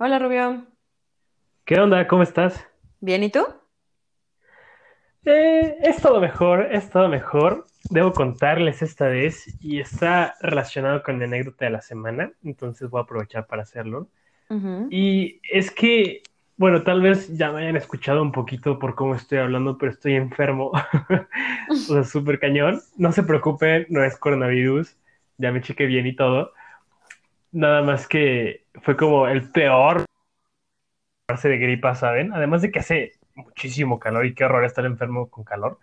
Hola Rubio, ¿Qué onda? ¿Cómo estás? ¿bien y tú? Eh, es todo mejor, es todo mejor. Debo contarles esta vez y está relacionado con la anécdota de la semana, entonces voy a aprovechar para hacerlo. Y es que, bueno, tal vez ya me hayan escuchado un poquito por cómo estoy hablando, pero estoy enfermo. O sea, súper cañón. No se preocupen, no es coronavirus, ya me chequé bien y todo. Nada más que fue como el peor de gripa, ¿saben? Además de que hace muchísimo calor y qué horror estar enfermo con calor.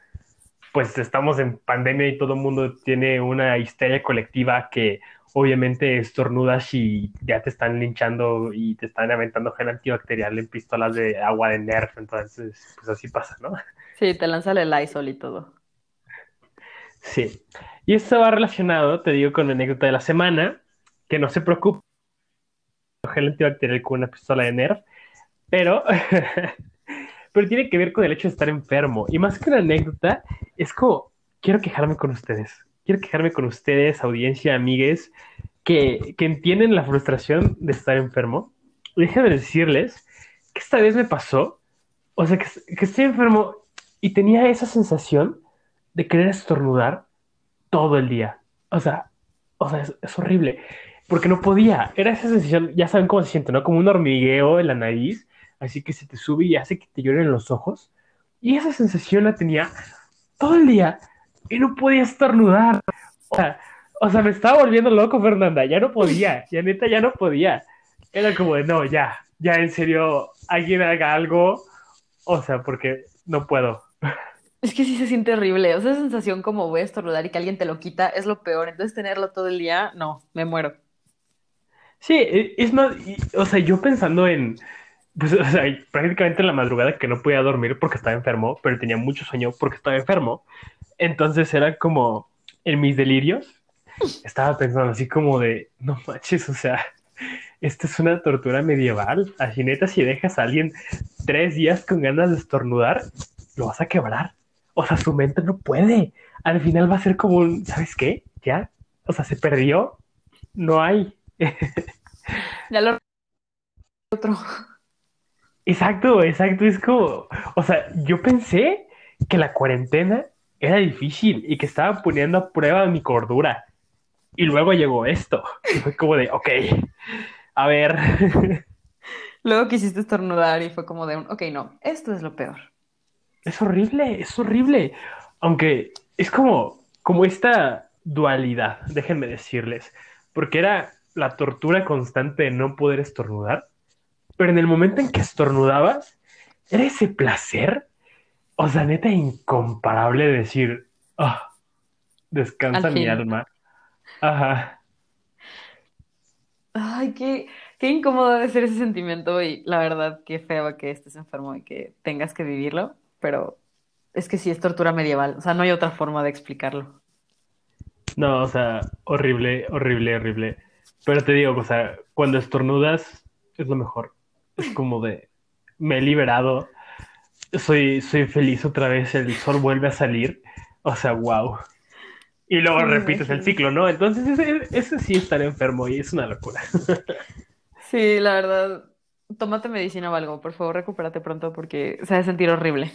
Pues estamos en pandemia y todo el mundo tiene una histeria colectiva que obviamente estornudas y ya te están linchando y te están aventando gel antibacterial en pistolas de agua de Nerf, entonces pues así pasa, ¿no? Sí, te lanza el Lysol y todo. Sí. Y esto va relacionado, te digo, con la anécdota de la semana, que no se preocupe, gel antibacterial con una pistola de Nerf, pero pero tiene que ver con el hecho de estar enfermo. Y más que una anécdota, es como, quiero quejarme con ustedes. Quiero quejarme con ustedes, audiencia, amigues, que, que entienden la frustración de estar enfermo. Déjenme decirles que esta vez me pasó, o sea, que, que estoy enfermo y tenía esa sensación de querer estornudar todo el día. O sea, o sea, es, es horrible, porque no podía. Era esa sensación, ya saben cómo se siente, ¿no? Como un hormigueo en la nariz así que se te sube y hace que te lloren los ojos. Y esa sensación la tenía todo el día y no podía estornudar. O sea, o sea, me estaba volviendo loco, Fernanda. Ya no podía, ya neta, ya no podía. Era como de, no, ya, ya en serio, alguien haga algo. O sea, porque no puedo. Es que sí se siente horrible, o sea, esa sensación como voy a estornudar y que alguien te lo quita es lo peor, entonces tenerlo todo el día, no, me muero. Sí, e- es más, y- o sea, yo pensando en, pues, o sea, prácticamente en la madrugada que no podía dormir porque estaba enfermo, pero tenía mucho sueño porque estaba enfermo. Entonces era como en mis delirios, estaba pensando así como de, no manches, o sea, esta es una tortura medieval. Así neta, si dejas a alguien tres días con ganas de estornudar, lo vas a quebrar. O sea, su mente no puede. Al final va a ser como un, ¿sabes qué? Ya, o sea, se perdió, no hay. Ya lo otro. Exacto, exacto, es como, o sea, yo pensé que la cuarentena era difícil y que estaba poniendo a prueba mi cordura. Y luego llegó esto. Y fue como de, ok, a ver, Luego quisiste estornudar y fue como de un, ok, no, esto es lo peor. es horrible, es horrible. Aunque es como, como esta dualidad, déjenme decirles, porque era la tortura constante de no poder estornudar, pero en el momento en que estornudabas, era ese placer, o sea, neta, incomparable de decir, ah, Al descansa mi alma. Ajá. Ay, qué, qué incómodo debe ser ese sentimiento y la verdad, qué feo que estés enfermo y que tengas que vivirlo, pero es que sí es tortura medieval, o sea, no hay otra forma de explicarlo. No, o sea, horrible, horrible, horrible. Pero te digo, o sea, cuando estornudas es lo mejor. Es como de, me he liberado, soy, soy feliz otra vez, el sol vuelve a salir. O sea, wow. Y luego Sí, repites el ciclo, ¿no? Entonces ese, ese sí estar enfermo y es una locura. Sí, la verdad, tómate medicina o algo, por favor, recupérate pronto porque se ha de sentir horrible.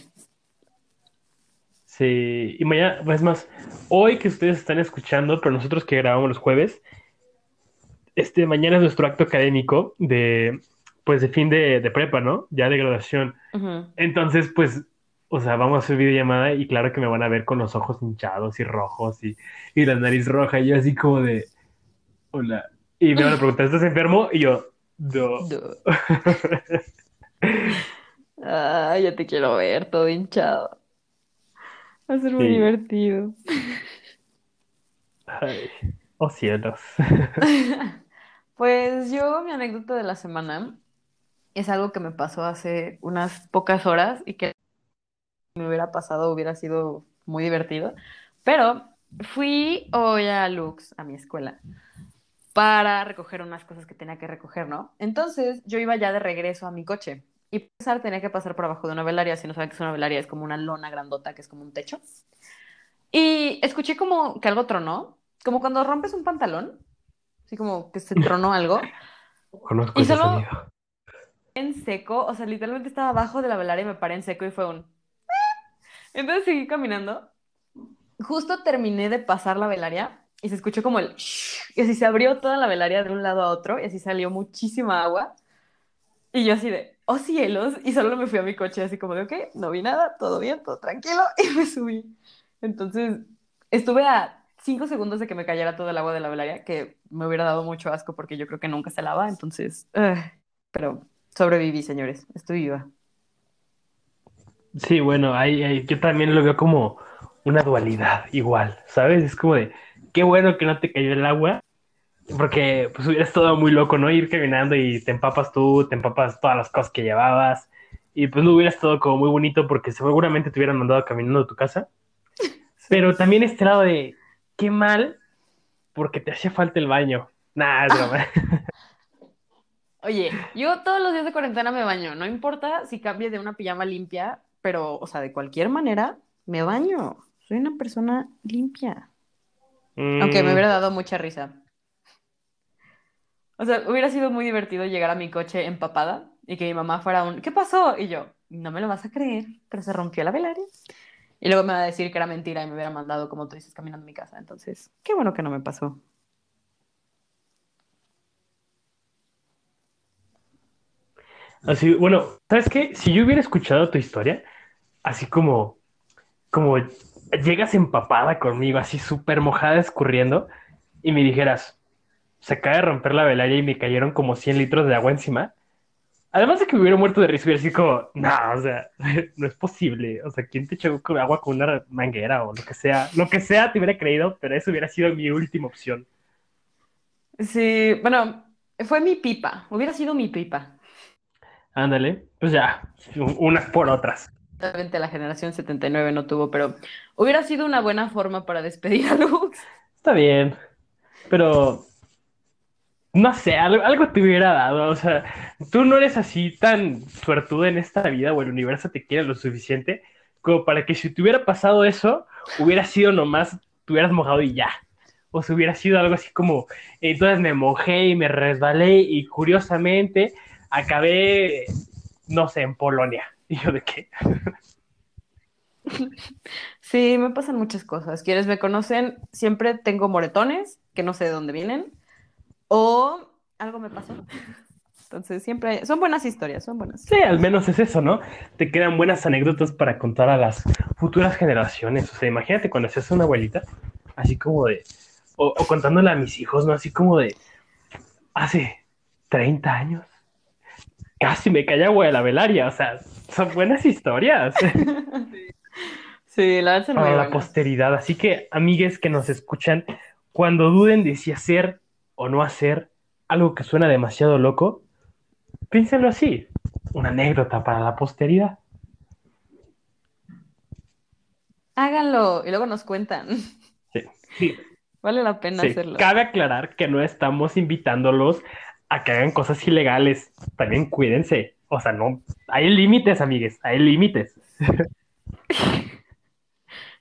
Sí, y mañana, pues más, hoy que ustedes están escuchando, pero nosotros que grabamos los jueves, este, mañana es nuestro acto académico de, pues de fin de, de prepa, ¿no? Ya de graduación. Entonces, pues, o sea, vamos a hacer videollamada y claro que me van a ver con los ojos hinchados y rojos y, y la nariz roja y yo así como de, hola. Y me van a preguntar, ¿estás enfermo? Y yo, no. Ay, ya te quiero ver, todo hinchado. Va a ser muy Sí. divertido. Ay, oh cielos. Pues yo, mi anécdota de la semana es algo que me pasó hace unas pocas horas y que me hubiera pasado, hubiera sido muy divertido. Pero fui hoy a Lux, a mi escuela, para recoger unas cosas que tenía que recoger, ¿no? Entonces yo iba ya de regreso a mi coche y empezar tenía que pasar por abajo de una velaria. Si no saben qué es una velaria, es como una lona grandota que es como un techo. Y escuché como que algo tronó, como cuando rompes un pantalón, así como que se tronó algo. Conozco Y ese solo sonido. en seco, o sea, literalmente estaba abajo de la velaria y me paré en seco y fue un... Entonces seguí caminando. Justo terminé de pasar la velaria y se escuchó como el... Y así se abrió toda la velaria de un lado a otro y así salió muchísima agua. Y yo así de, oh cielos, y solo me fui a mi coche así como de, ok, no vi nada, todo bien, todo tranquilo, y me subí. Entonces, estuve a cinco segundos de que me cayera todo el agua de la velaria, que me hubiera dado mucho asco porque yo creo que nunca se lava, entonces, uh, pero sobreviví, señores, estoy viva. Sí, bueno, ahí, ahí, yo también lo veo como una dualidad, igual, ¿sabes? Es como de, qué bueno que no te cayó el agua, porque pues hubiera estado muy loco, ¿no? Ir caminando y te empapas tú, te empapas todas las cosas que llevabas, y pues no hubiera estado como muy bonito porque seguramente te hubieran mandado caminando a tu casa. Pero también este lado de, qué mal, porque te hacía falta el baño. Nah, es broma. Oye, yo todos los días de cuarentena me baño, no importa si cambie de una pijama limpia, pero, o sea, de cualquier manera, me baño. Soy una persona limpia. Aunque me Mm, hubiera dado mucha risa. O sea, hubiera sido muy divertido llegar a mi coche empapada y que mi mamá fuera un, ¿qué pasó? Y yo, no me lo vas a creer, pero se rompió la velaria. Y luego me va a decir que era mentira y me hubiera mandado, como tú dices, caminando a mi casa. Entonces, qué bueno que no me pasó. así, bueno, ¿sabes qué? Si yo hubiera escuchado tu historia, así como, como llegas empapada conmigo, así súper mojada, escurriendo, y me dijeras, se acaba de romper la velaria y me cayeron como 100 litros de agua encima. Además de que me hubiera muerto de risa, hubiera así como, no, o sea, no es posible. O sea, ¿quién te echó agua con una manguera o lo que sea? Lo que sea te hubiera creído, pero eso hubiera sido mi última opción. Sí, bueno, fue mi pipa, hubiera sido mi pipa. Ándale, pues ya, unas por otras. Obviamente la generación 79 no tuvo, pero hubiera sido una buena forma para despedir a Lux. Está bien, pero no sé, algo, algo te hubiera dado. O sea, tú no eres así tan suertuda en esta vida o el universo te quiere lo suficiente como para que si te hubiera pasado eso, hubiera sido nomás, te hubieras mojado y ya. O si hubiera sido algo así como, entonces me mojé y me resbalé y curiosamente acabé, no sé, en Polonia. Y yo de qué. Sí, me pasan muchas cosas. Quienes me conocen, siempre tengo moretones, que no sé de dónde vienen, o algo me pasó. Entonces, siempre hay- son buenas historias, son buenas. Sí, al menos es eso, ¿no? Te quedan buenas anécdotas para contar a las futuras generaciones. O sea, imagínate cuando seas una abuelita, así como de, o, o contándole a mis hijos, ¿no? Así como de, hace 30 años, casi me cae agua de la velaria. O sea, son buenas historias Sí, la verdad para la posteridad. Así que, amigues que nos escuchan, cuando duden de si hacer o no hacer algo que suena demasiado loco, piénsenlo así, una anécdota para la posteridad. Háganlo y luego nos cuentan. Sí, sí, Vale la pena sí. hacerlo. Cabe aclarar que no estamos invitándolos a que hagan cosas ilegales. También cuídense. O sea, no, hay límites, amigues, hay límites.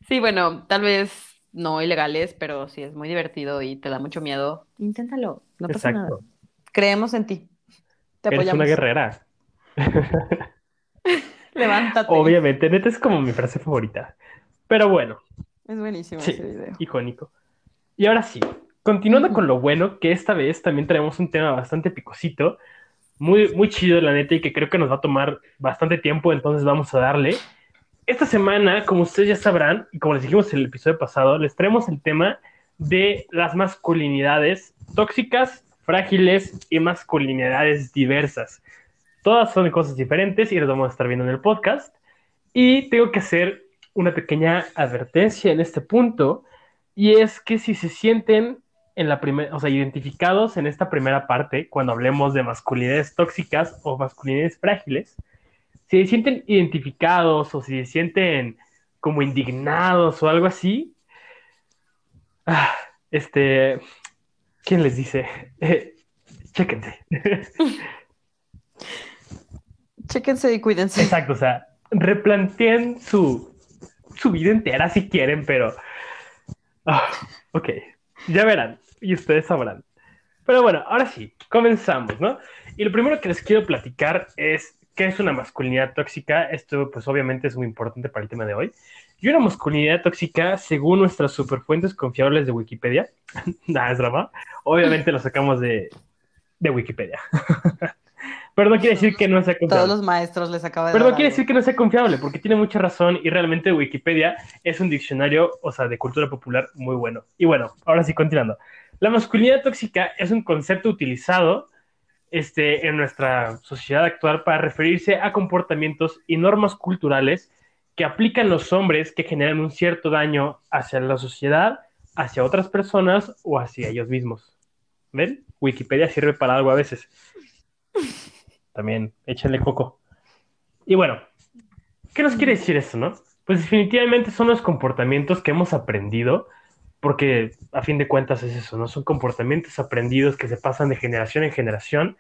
Sí, bueno, tal vez no ilegales, pero si es muy divertido y te da mucho miedo, inténtalo. No pasa nada. Exacto. Creemos en ti. Te Eres apoyamos. una guerrera. Levántate. Obviamente, neta es como mi frase favorita. Pero bueno, Es buenísimo Sí. ese video. icónico. Y ahora sí, continuando con lo bueno, que esta vez también traemos un tema bastante picosito, muy, muy chido, la neta, y que creo que nos va a tomar bastante tiempo, entonces vamos a darle. Esta semana, como ustedes ya sabrán, y como les dijimos en el episodio pasado, les traemos el tema de las masculinidades tóxicas, frágiles y masculinidades diversas. Todas son cosas diferentes y las vamos a estar viendo en el podcast. Y tengo que hacer una pequeña advertencia en este punto, y es que si se sienten en la primera, o sea, identificados en esta primera parte, cuando hablemos de masculinidades tóxicas o masculinidades frágiles, si se sienten identificados o si se sienten como indignados o algo así, ah, este, ¿quién les dice? Eh, chéquense. Chéquense y cuídense. Exacto, o sea, replanteen su, su vida entera si quieren, pero... ah, ok, ya verán y ustedes sabrán. Pero bueno, ahora sí, comenzamos, ¿no? Y lo primero que les quiero platicar es qué es una masculinidad tóxica. Esto, pues, obviamente es muy importante para el tema de hoy. Y una masculinidad tóxica, según nuestras superfuentes confiables de Wikipedia, nada, es drama, obviamente lo sacamos de, de Wikipedia. Pero no quiere decir que no sea confiable. Todos los maestros les acaba de Pero no quiere decir que no sea confiable, porque tiene mucha razón y realmente Wikipedia es un diccionario, o sea, de cultura popular muy bueno. Y bueno, ahora sí, continuando. La masculinidad tóxica es un concepto utilizado este, en nuestra sociedad actual para referirse a comportamientos y normas culturales que aplican los hombres que generan un cierto daño hacia la sociedad, hacia otras personas o hacia ellos mismos. ¿Ven? Wikipedia sirve para algo a veces. También échenle coco. Y bueno, ¿qué nos quiere decir esto, no? Pues definitivamente son los comportamientos que hemos aprendido, porque a fin de cuentas es eso, ¿no? Son comportamientos aprendidos que se pasan de generación en generación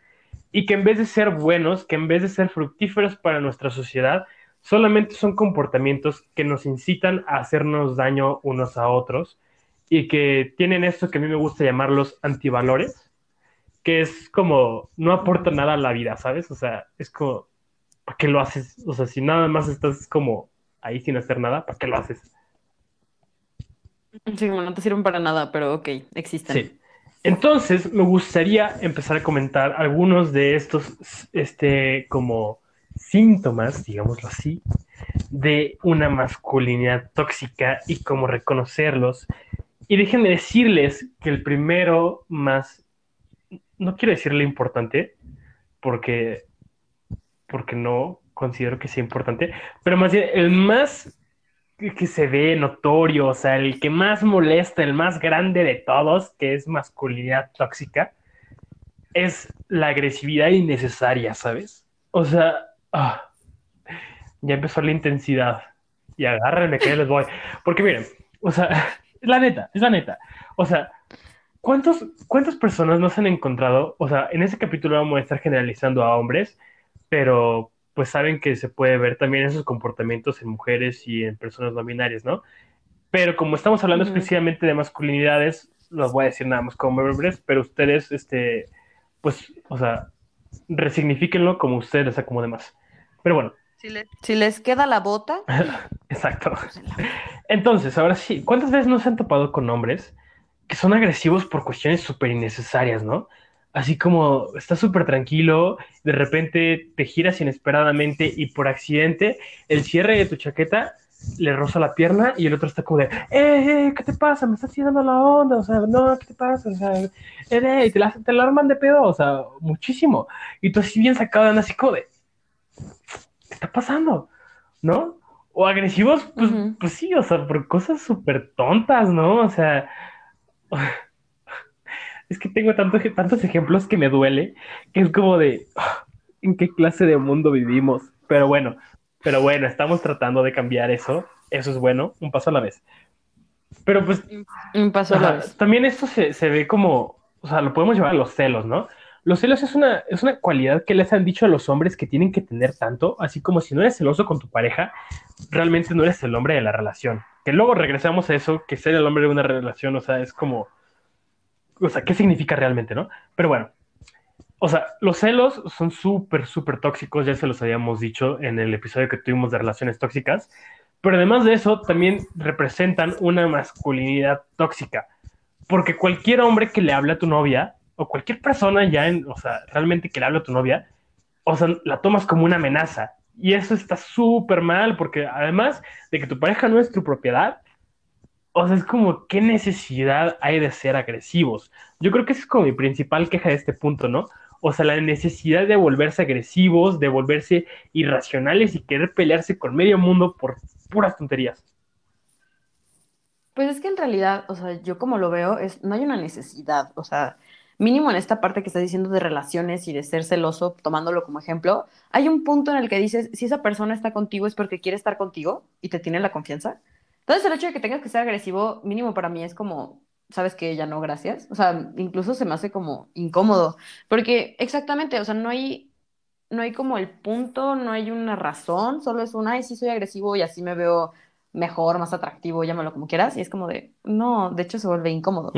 y que en vez de ser buenos, que en vez de ser fructíferos para nuestra sociedad, solamente son comportamientos que nos incitan a hacernos daño unos a otros y que tienen esto que a mí me gusta llamarlos antivalores, que es como no aporta nada a la vida, ¿sabes? O sea, es como, ¿para qué lo haces? O sea, si nada más estás como ahí sin hacer nada, ¿para qué lo haces? Sí, bueno, no te sirven para nada, pero ok, existen. Sí. Entonces, me gustaría empezar a comentar algunos de estos, este, como síntomas, digámoslo así, de una masculinidad tóxica y cómo reconocerlos. Y déjenme decirles que el primero más, no quiero decirle importante, porque, porque no considero que sea importante, pero más bien el más que se ve notorio, o sea, el que más molesta, el más grande de todos, que es masculinidad tóxica, es la agresividad innecesaria, ¿sabes? O sea, ah, ya empezó la intensidad. Y agárrenme que les voy. Porque miren, o sea, es la neta, es la neta. O sea, ¿cuántos, ¿cuántas personas nos han encontrado? O sea, en ese capítulo vamos a estar generalizando a hombres, pero pues saben que se puede ver también esos comportamientos en mujeres y en personas no binarias, ¿no? Pero como estamos hablando Ujú. exclusivamente de masculinidades, los voy a decir nada más como hombres, pero ustedes, este, pues, o sea, resignifíquenlo como ustedes les acomode más. Pero bueno, Si les, si les queda la bota, exacto. úsenla. Entonces, ahora sí, ¿cuántas veces nos han topado con hombres que son agresivos por cuestiones súper innecesarias, ¿no? Así como estás súper tranquilo, de repente te giras inesperadamente y por accidente el cierre de tu chaqueta le roza la pierna y el otro está como de, ¡eh, eh, qué te pasa! Me estás tirando la onda, o sea, no, ¿qué te pasa? O sea, eh, eh, y te la, te la arman de pedo, o sea, muchísimo. Y tú así bien sacado, andas así como de, ¿qué está pasando? ¿No? O agresivos, pues, pues sí, o sea, por cosas súper tontas, ¿no? O sea, es que tengo tantos, tantos ejemplos que me duele, que es como de, ah, ¿en qué clase de mundo vivimos? Pero bueno, pero bueno, estamos tratando de cambiar eso, eso es bueno, un paso a la vez. Pero pues Un paso a la vez. También esto se, se ve como, o sea, lo podemos llevar a los celos, ¿no? Los celos es una, es una cualidad que les han dicho a los hombres que tienen que tener tanto, así como si no eres celoso con tu pareja, realmente no eres el hombre de la relación. Que luego regresamos a eso, que ser el hombre de una relación, o sea, es como, o sea, ¿qué significa realmente, no? Pero bueno, o sea, los celos son súper, súper tóxicos, ya se los habíamos dicho en el episodio que tuvimos de relaciones tóxicas, pero además de eso, también representan una masculinidad tóxica, porque cualquier hombre que le hable a tu novia, o cualquier persona ya, en, o sea, realmente que le hable a tu novia, o sea, la tomas como una amenaza, y eso está súper mal, porque además de que tu pareja no es tu propiedad, o sea, es como, ¿qué necesidad hay de ser agresivos? Yo creo que esa es como mi principal queja de este punto, ¿no? O sea, la necesidad de volverse agresivos, de volverse irracionales y querer pelearse con medio mundo por puras tonterías. Pues es que en realidad, o sea, yo como lo veo, es, no hay una necesidad, o sea, mínimo en esta parte que estás diciendo de relaciones y de ser celoso, tomándolo como ejemplo, hay un punto en el que dices, si esa persona está contigo es porque quiere estar contigo y te tiene la confianza. Entonces el hecho de que tengas que ser agresivo, mínimo para mí es como, sabes que ya no, gracias. O sea, incluso se me hace como incómodo, porque exactamente, o sea, no hay, no hay como el punto, no hay una razón, solo es un, ay, sí soy agresivo y así me veo mejor, más atractivo, llámalo como quieras, y es como de, no, de hecho se vuelve incómodo.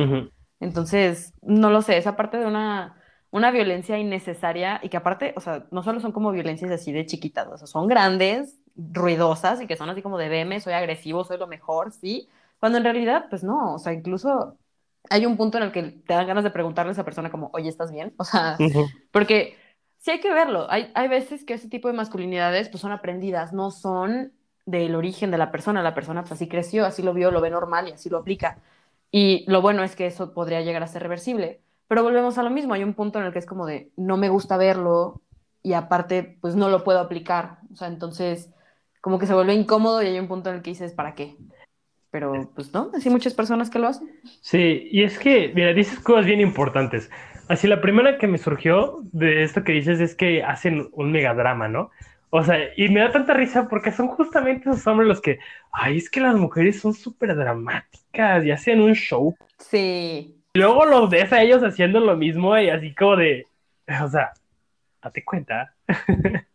Entonces, no lo sé, esa parte de una una violencia innecesaria y que aparte, o sea, no solo son como violencias así de chiquitas, o sea, son grandes, ruidosas y que son así como de veme, soy agresivo, soy lo mejor, sí, cuando en realidad, pues no, o sea, incluso hay un punto en el que te dan ganas de preguntarle a esa persona como, oye, ¿estás bien? O sea, porque sí hay que verlo, hay, hay veces que ese tipo de masculinidades pues son aprendidas, no son del origen de la persona, la persona pues así creció, así lo vio, lo ve normal y así lo aplica. Y lo bueno es que eso podría llegar a ser reversible. Pero volvemos a lo mismo, hay un punto en el que es como de, no me gusta verlo y aparte, pues no lo puedo aplicar. O sea, entonces, como que se vuelve incómodo y hay un punto en el que dices, ¿para qué? Pero, pues no, hay muchas personas que lo hacen. Sí, y es que, mira, dices cosas bien importantes. Así, la primera que me surgió de esto que dices es que hacen un megadrama, ¿no? O sea, y me da tanta risa porque son justamente esos hombres los que, ay, es que las mujeres son súper dramáticas y hacen un show. Sí. Luego los ves a ellos haciendo lo mismo y así como de, o sea, date cuenta.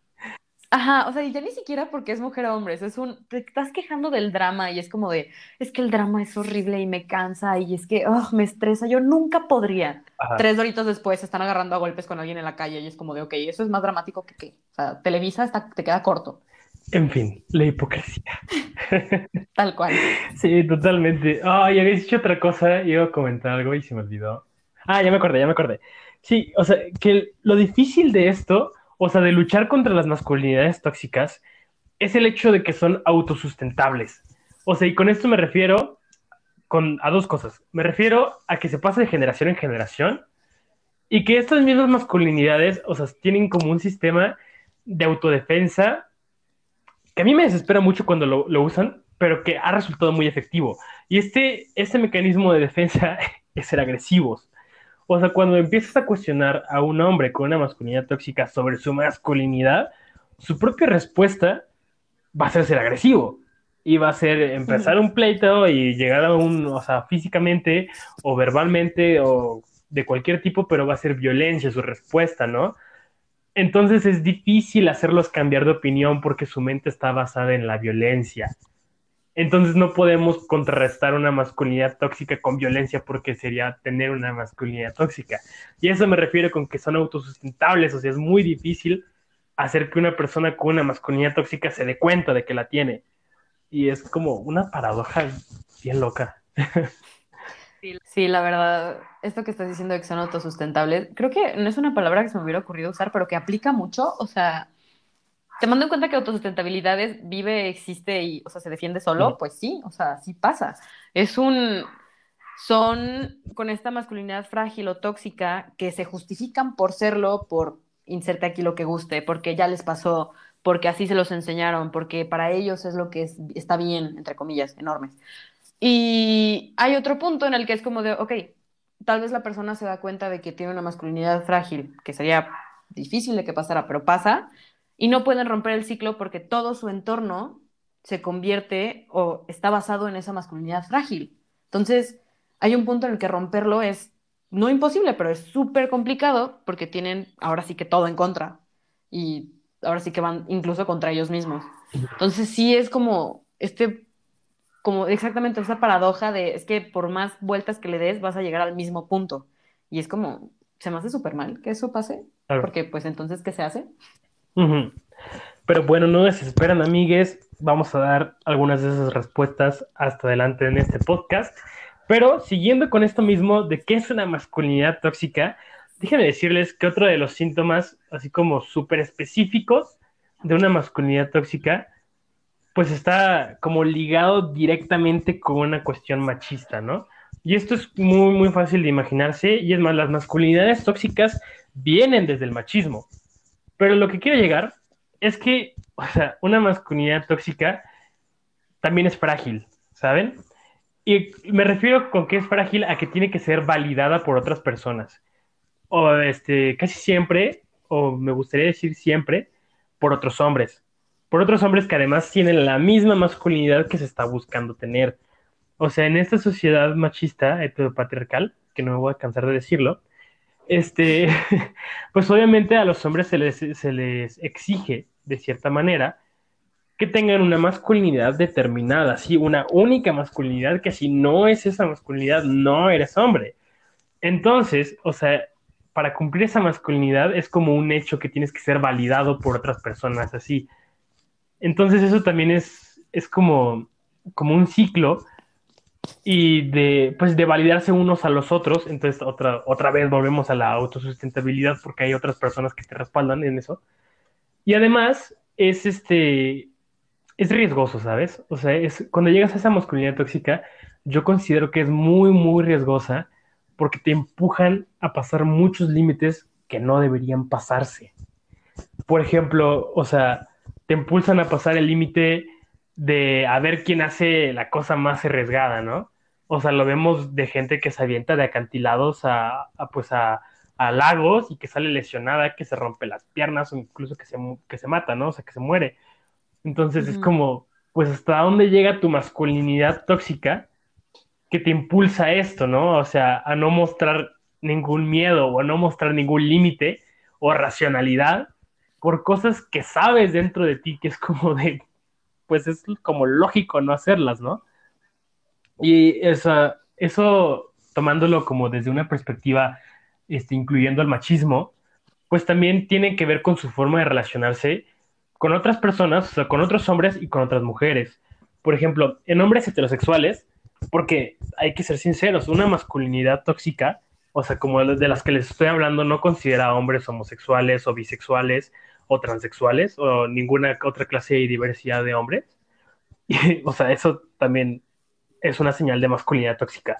Ajá, o sea, y ya ni siquiera porque es mujer o hombre, es un, te estás quejando del drama y es como de, es que el drama es horrible y me cansa y es que, oh, me estresa, yo nunca podría. Tres doritos después se están agarrando a golpes con alguien en la calle y es como de, ok, eso es más dramático que qué. O sea, Televisa está, te queda corto. En fin, la hipocresía. Tal cual. Sí, totalmente. Ay, habías dicho otra cosa, iba a comentar algo y se me olvidó. Ah, ya me acordé, ya me acordé. Sí, o sea, que lo difícil de esto, o sea, de luchar contra las masculinidades tóxicas, es el hecho de que son autosustentables. O sea, y con esto me refiero con, a dos cosas. Me refiero a que se pasa de generación en generación y que estas mismas masculinidades, o sea, tienen como un sistema de autodefensa que a mí me desespera mucho cuando lo, usan, pero que ha resultado muy efectivo. Y este, este mecanismo de defensa es ser agresivos. O sea, cuando empiezas a cuestionar a un hombre con una masculinidad tóxica sobre su masculinidad, su propia respuesta va a ser ser agresivo. Y va a ser empezar un pleito y llegar a un, o sea, físicamente o verbalmente o de cualquier tipo, pero va a ser violencia su respuesta, ¿no? Entonces es difícil hacerlos cambiar de opinión porque su mente está basada en la violencia. Entonces no podemos contrarrestar una masculinidad tóxica con violencia porque sería tener una masculinidad tóxica. Y eso me refiero con que son autosustentables, o sea, es muy difícil hacer que una persona con una masculinidad tóxica se dé cuenta de que la tiene. Y es como una paradoja bien loca. Sí, la verdad, esto que estás diciendo de que son autosustentables, creo que no es una palabra que se me hubiera ocurrido usar, pero que aplica mucho, o sea, te mando en cuenta que autosustentabilidad es vive, existe y, o sea, se defiende solo, pues sí, o sea, sí pasa. Es un, son con esta masculinidad frágil o tóxica que se justifican por serlo, por inserte aquí lo que guste, porque ya les pasó, porque así se los enseñaron, porque para ellos es lo que es, está bien, entre comillas, enormes. Y hay otro punto en el que es como de, ok, tal vez la persona se da cuenta de que tiene una masculinidad frágil, que sería difícil de que pasara, pero pasa, y no pueden romper el ciclo porque todo su entorno se convierte o está basado en esa masculinidad frágil. Entonces, hay un punto en el que romperlo es no imposible, pero es súper complicado porque tienen ahora sí que todo en contra y ahora sí que van incluso contra ellos mismos. Entonces, sí es como este como exactamente esa paradoja de es que por más vueltas que le des vas a llegar al mismo punto. Y es como, se me hace súper mal que eso pase, porque pues entonces, ¿qué se hace? Pero bueno, no desesperan, amigues. Vamos a dar algunas de esas respuestas hasta adelante en este podcast. Pero siguiendo con esto mismo de qué es una masculinidad tóxica, déjenme decirles que otro de los síntomas, así como súper específicos de una masculinidad tóxica, pues está como ligado directamente con una cuestión machista, ¿no? Y esto es muy, muy fácil de imaginarse, y es más, las masculinidades tóxicas vienen desde el machismo. Pero lo que quiero llegar es que, o sea, una masculinidad tóxica también es frágil, ¿saben? Y me refiero con que es frágil a que tiene que ser validada por otras personas. O este, casi siempre, o me gustaría decir siempre, por otros hombres por otros hombres que además tienen la misma masculinidad que se está buscando tener. O sea, en esta sociedad machista, heteropatriarcal, que no me voy a cansar de decirlo, este, pues obviamente a los hombres se les, se les exige, de cierta manera, que tengan una masculinidad determinada, sí, una única masculinidad, que si no es esa masculinidad, no eres hombre. Entonces, o sea, para cumplir esa masculinidad es como un hecho que tienes que ser validado por otras personas, así. Entonces eso también es, es como, como un ciclo y de, pues de validarse unos a los otros. Entonces otra, otra vez volvemos a la autosustentabilidad porque hay otras personas que te respaldan en eso. Y además es este, es riesgoso, ¿sabes? O sea, es, cuando llegas a esa masculinidad tóxica, yo considero que es muy, muy riesgosa porque te empujan a pasar muchos límites que no deberían pasarse. Por ejemplo, o sea, te impulsan a pasar el límite de a ver quién hace la cosa más arriesgada, ¿no? O sea, lo vemos de gente que se avienta de acantilados a, pues a, lagos y que sale lesionada, que se rompe las piernas o incluso que se, que se mata, ¿no? O sea, que se muere. Entonces es como, pues hasta dónde llega tu masculinidad tóxica que te impulsa a esto, ¿no? O sea, a no mostrar ningún miedo o a no mostrar ningún límite o racionalidad por cosas que sabes dentro de ti que es como de, pues es como lógico no hacerlas, ¿no? Y eso, eso tomándolo como desde una perspectiva, este, incluyendo el machismo, pues también tiene que ver con su forma de relacionarse con otras personas, o sea, con otros hombres y con otras mujeres. Por ejemplo, en hombres heterosexuales, porque hay que ser sinceros, una masculinidad tóxica, o sea, como de las que les estoy hablando, no considera a hombres homosexuales o bisexuales o transexuales o ninguna otra clase de diversidad de hombres. o sea, eso también es una señal de masculinidad tóxica.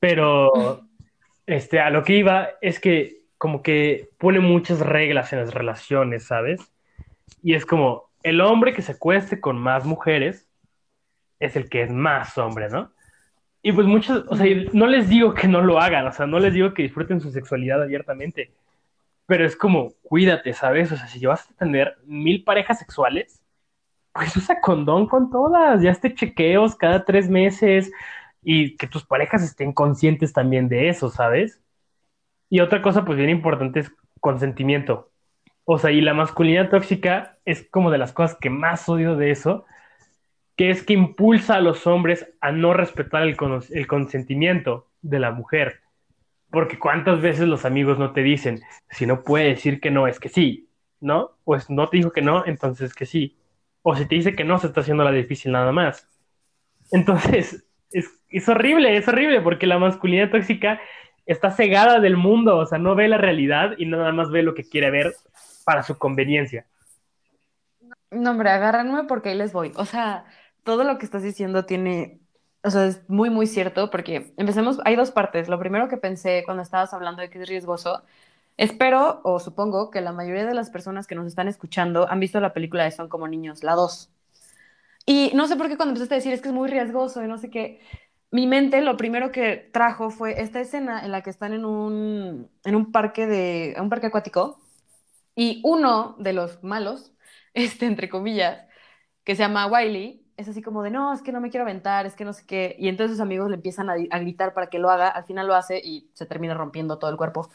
Pero este, a lo que iba es que como que pone muchas reglas en las relaciones, ¿sabes? Y es como, el hombre que se cueste con más mujeres es el que es más hombre, ¿no? Y pues muchos, o sea, no les digo que no lo hagan, o sea, no les digo que disfruten su sexualidad abiertamente, pero es como, cuídate, ¿sabes? O sea, si vas a tener mil parejas sexuales, pues usa condón con todas, ya esté chequeos cada tres meses y que tus parejas estén conscientes también de eso, ¿sabes? Y otra cosa, pues bien importante es consentimiento. O sea, y la masculinidad tóxica es como de las cosas que más odio de eso, que es que impulsa a los hombres a no respetar el, el consentimiento de la mujer. Porque cuántas veces los amigos no te dicen, si no puede decir que no, es que sí, ¿no? Pues no te dijo que no, entonces que sí. O si te dice que no, se está haciendo la difícil nada más. Entonces, es, es horrible, es horrible, porque la masculinidad tóxica está cegada del mundo, o sea, no ve la realidad y nada más ve lo que quiere ver para su conveniencia. No, hombre, agárrenme porque ahí les voy. O sea, todo lo que estás diciendo tiene, o sea, es muy, muy cierto porque empecemos, hay dos partes. Lo primero que pensé cuando estabas hablando de que es riesgoso, espero o supongo que la mayoría de las personas que nos están escuchando han visto la película de Son como niños, la 2. Y no sé por qué cuando empezaste a decir es que es muy riesgoso y no sé qué, mi mente lo primero que trajo fue esta escena en la que están en un, en un parque de, un parque acuático y uno de los malos, este, entre comillas, que se llama Wiley, es así como de, no, es que no me quiero aventar, es que no sé qué. Y entonces sus amigos le empiezan a, gritar para que lo haga, al final lo hace y se termina rompiendo todo el cuerpo.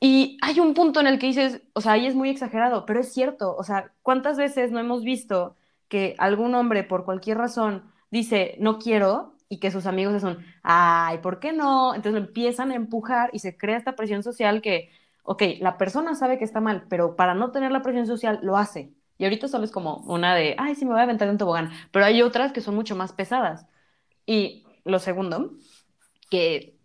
Y hay un punto en el que dices, o sea, ahí es muy exagerado, pero es cierto, o sea, ¿cuántas veces no hemos visto que algún hombre por cualquier razón dice, no quiero, y que sus amigos son, ay, ¿por qué no? Entonces lo empiezan a empujar y se crea esta presión social que ok, la persona sabe que está mal, pero para no tener la presión social lo hace. Y ahorita solo es como una de, ay, sí, me voy a aventar en un tobogán. Pero hay otras que son mucho más pesadas. Y lo segundo, que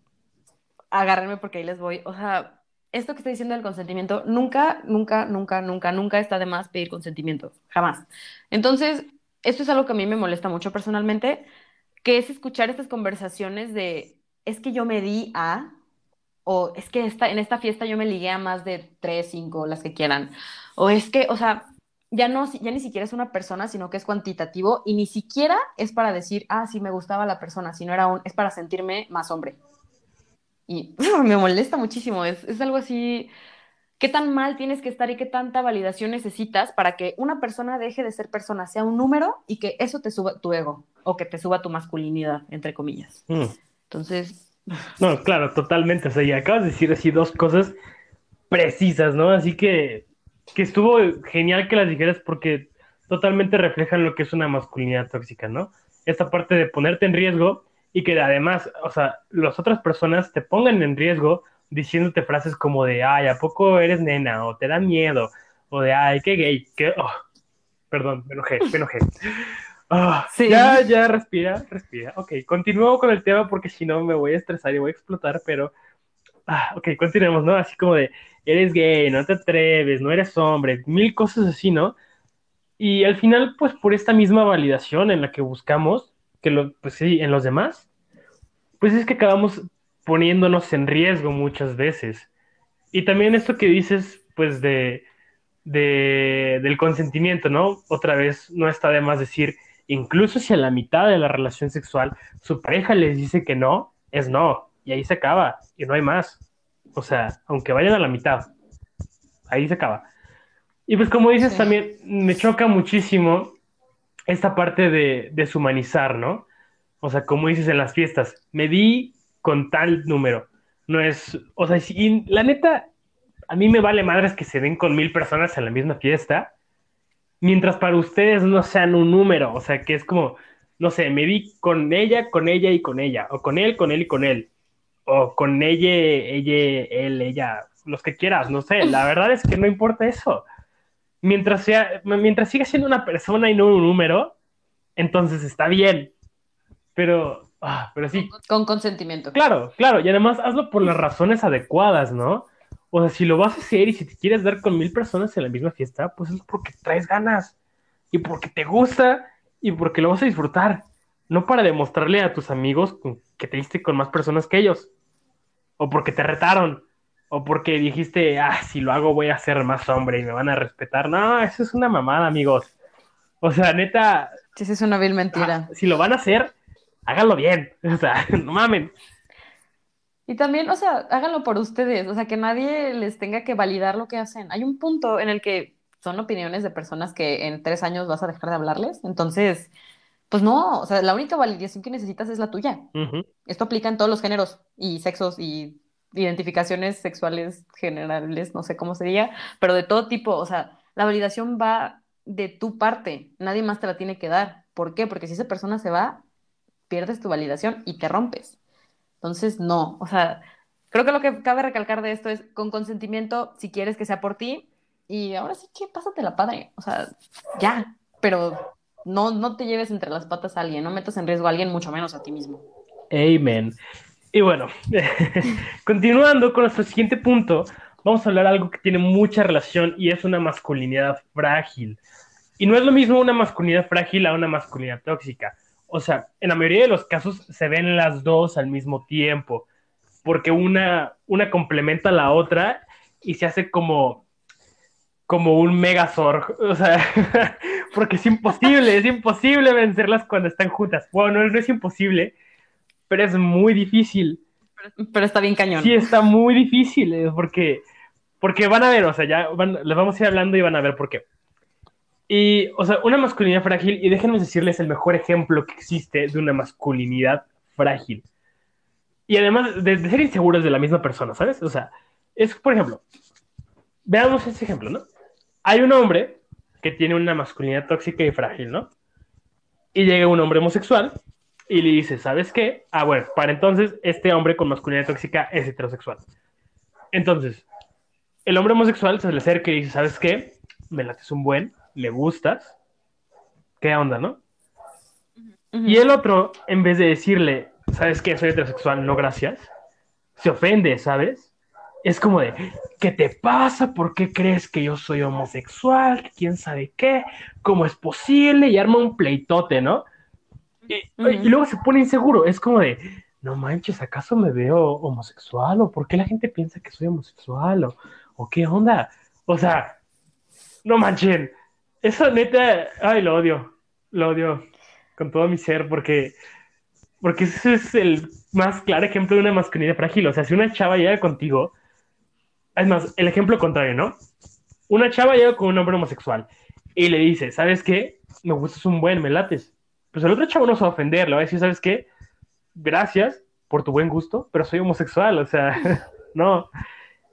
agárrenme porque ahí les voy. O sea, esto que estoy diciendo del consentimiento, nunca, nunca, nunca, nunca, nunca está de más pedir consentimiento. Jamás. Entonces, esto es algo que a mí me molesta mucho personalmente, que es escuchar estas conversaciones de, es que yo me di a, o es que esta, en esta fiesta yo me ligué a más de tres, cinco, las que quieran, o es que, o sea, ya no, ya ni siquiera es una persona, sino que es cuantitativo y ni siquiera es para decir, ah, sí me gustaba la persona, sino era un, es para sentirme más hombre. Y me molesta muchísimo, es, es algo así, ¿qué tan mal tienes que estar y qué tanta validación necesitas para que una persona deje de ser persona, sea un número y que eso te suba tu ego o que te suba tu masculinidad, entre comillas? Mm. Entonces, no, claro, totalmente. O sea, y acabas de decir así dos cosas precisas, ¿no? Así que, que estuvo genial que las dijeras porque totalmente reflejan lo que es una masculinidad tóxica, ¿no? Esta parte de ponerte en riesgo y que además, o sea, las otras personas te pongan en riesgo diciéndote frases como de, ay, ¿a poco eres nena? O te da miedo, o de, ay, qué gay, qué... Oh, perdón, me enojé, me enojé. Ah, Sí. Ya, ya, respira, respira. Ok, continúo con el tema porque si no me voy a estresar y voy a explotar, pero... Ah, ok, continuemos, ¿no? Así como de, eres gay, no te atreves, no eres hombre, mil cosas así, ¿no? Y al final, pues por esta misma validación en la que buscamos, que lo, pues sí, en los demás, pues es que acabamos poniéndonos en riesgo muchas veces. Y también esto que dices, pues de, de, del consentimiento, ¿no? Otra vez, no está de más decir, incluso si a la mitad de la relación sexual su pareja les dice que no, es no, y ahí se acaba, y no hay más. O sea, aunque vayan a la mitad, ahí se acaba. Y pues como dices, Sí. también me choca muchísimo esta parte de deshumanizar, ¿no? O sea, como dices en las fiestas, me di con tal número. No es, o sea, si, la neta, a mí me vale madres que se den con mil personas en la misma fiesta, mientras para ustedes no sean un número, o sea, que es como, no sé, me di con ella, con ella y con ella, o con él, con él y con él, o con ella, ella, él, ella, los que quieras, no sé, la verdad es que no importa eso. Mientras, sea, mientras siga siendo una persona y no un número, entonces está bien. Pero, ah, pero sí, Con consentimiento. Claro, claro, y además hazlo por las razones adecuadas, ¿no? O sea, si lo vas a hacer y si te quieres dar con mil personas en la misma fiesta, pues es porque traes ganas y porque te gusta y porque lo vas a disfrutar, no para demostrarle a tus amigos que te diste con más personas que ellos, o porque te retaron, o porque dijiste, ah, si lo hago voy a ser más hombre y me van a respetar. No, eso es una mamada, amigos. O sea, neta, Sí, sí, es una vil mentira. ah, si lo van a hacer, háganlo bien. O sea, no mamen. Y también, o sea, háganlo por ustedes, o sea, que nadie les tenga que validar lo que hacen. Hay un punto en el que son opiniones de personas que en tres años vas a dejar de hablarles, entonces, pues no, o sea, la única validación que necesitas es la tuya. Esto aplica en todos los géneros y sexos y identificaciones sexuales generales, no sé cómo se diga, pero de todo tipo, o sea, la validación va de tu parte, nadie más te la tiene que dar. ¿Por qué? Porque si esa persona se va, pierdes tu validación y te rompes. Entonces, no, o sea, creo que lo que cabe recalcar de esto es con consentimiento, si quieres que sea por ti, y ahora sí que pásatela padre, o sea, ya, pero no, no te lleves entre las patas a alguien, no metas en riesgo a alguien, mucho menos a ti mismo. Amen. Y bueno, continuando con nuestro siguiente punto, vamos a hablar de algo que tiene mucha relación y es una masculinidad frágil. Y no es lo mismo una masculinidad frágil a una masculinidad tóxica. O sea, en la mayoría de los casos se ven las dos al mismo tiempo, porque una, una complementa a la otra y se hace como, como un megazord. O sea, porque es imposible, es imposible vencerlas cuando están juntas. Bueno, no, no es imposible, pero es muy difícil. Pero está bien cañón. Sí, está muy difícil, eh, porque, porque van a ver, o sea, ya van, les vamos a ir hablando y van a ver por qué. Y, o sea, una masculinidad frágil, y déjenme decirles el mejor ejemplo que existe de una masculinidad frágil. Y además de, de ser inseguros de la misma persona, ¿sabes? O sea, es, por ejemplo, veamos ese ejemplo, ¿no? Hay un hombre que tiene una masculinidad tóxica y frágil, ¿no? Y llega un hombre homosexual y le dice, ¿sabes qué? Ah, bueno, para entonces este hombre con masculinidad tóxica es heterosexual. Entonces, el hombre homosexual se le acerca y dice, ¿sabes qué? Me lates un buen, me gustas. ¿Qué onda, no? Y el otro, en vez de decirle, ¿sabes qué? Soy heterosexual, no gracias, se ofende, ¿sabes? Es como de, ¿qué te pasa? ¿Por qué crees que yo soy homosexual? ¿Quién sabe qué? ¿Cómo es posible? Y arma un pleitote, ¿no? Y, Ujú. y luego se pone inseguro. Es como de, no manches, ¿acaso me veo homosexual? ¿O por qué la gente piensa que soy homosexual? ¿O, o qué onda? O sea, no manchen. Eso neta, ay, lo odio. Lo odio con todo mi ser porque, porque ese es el más claro ejemplo de una masculinidad frágil. O sea, si una chava llega contigo, es más, el ejemplo contrario, ¿no? Una chava llega con un hombre homosexual y le dice, ¿sabes qué? Me gustas un buen, me lates. Pues el otro chavo no se va a ofender, le va a decir, ¿sabes qué? Gracias por tu buen gusto, pero soy homosexual, o sea, no.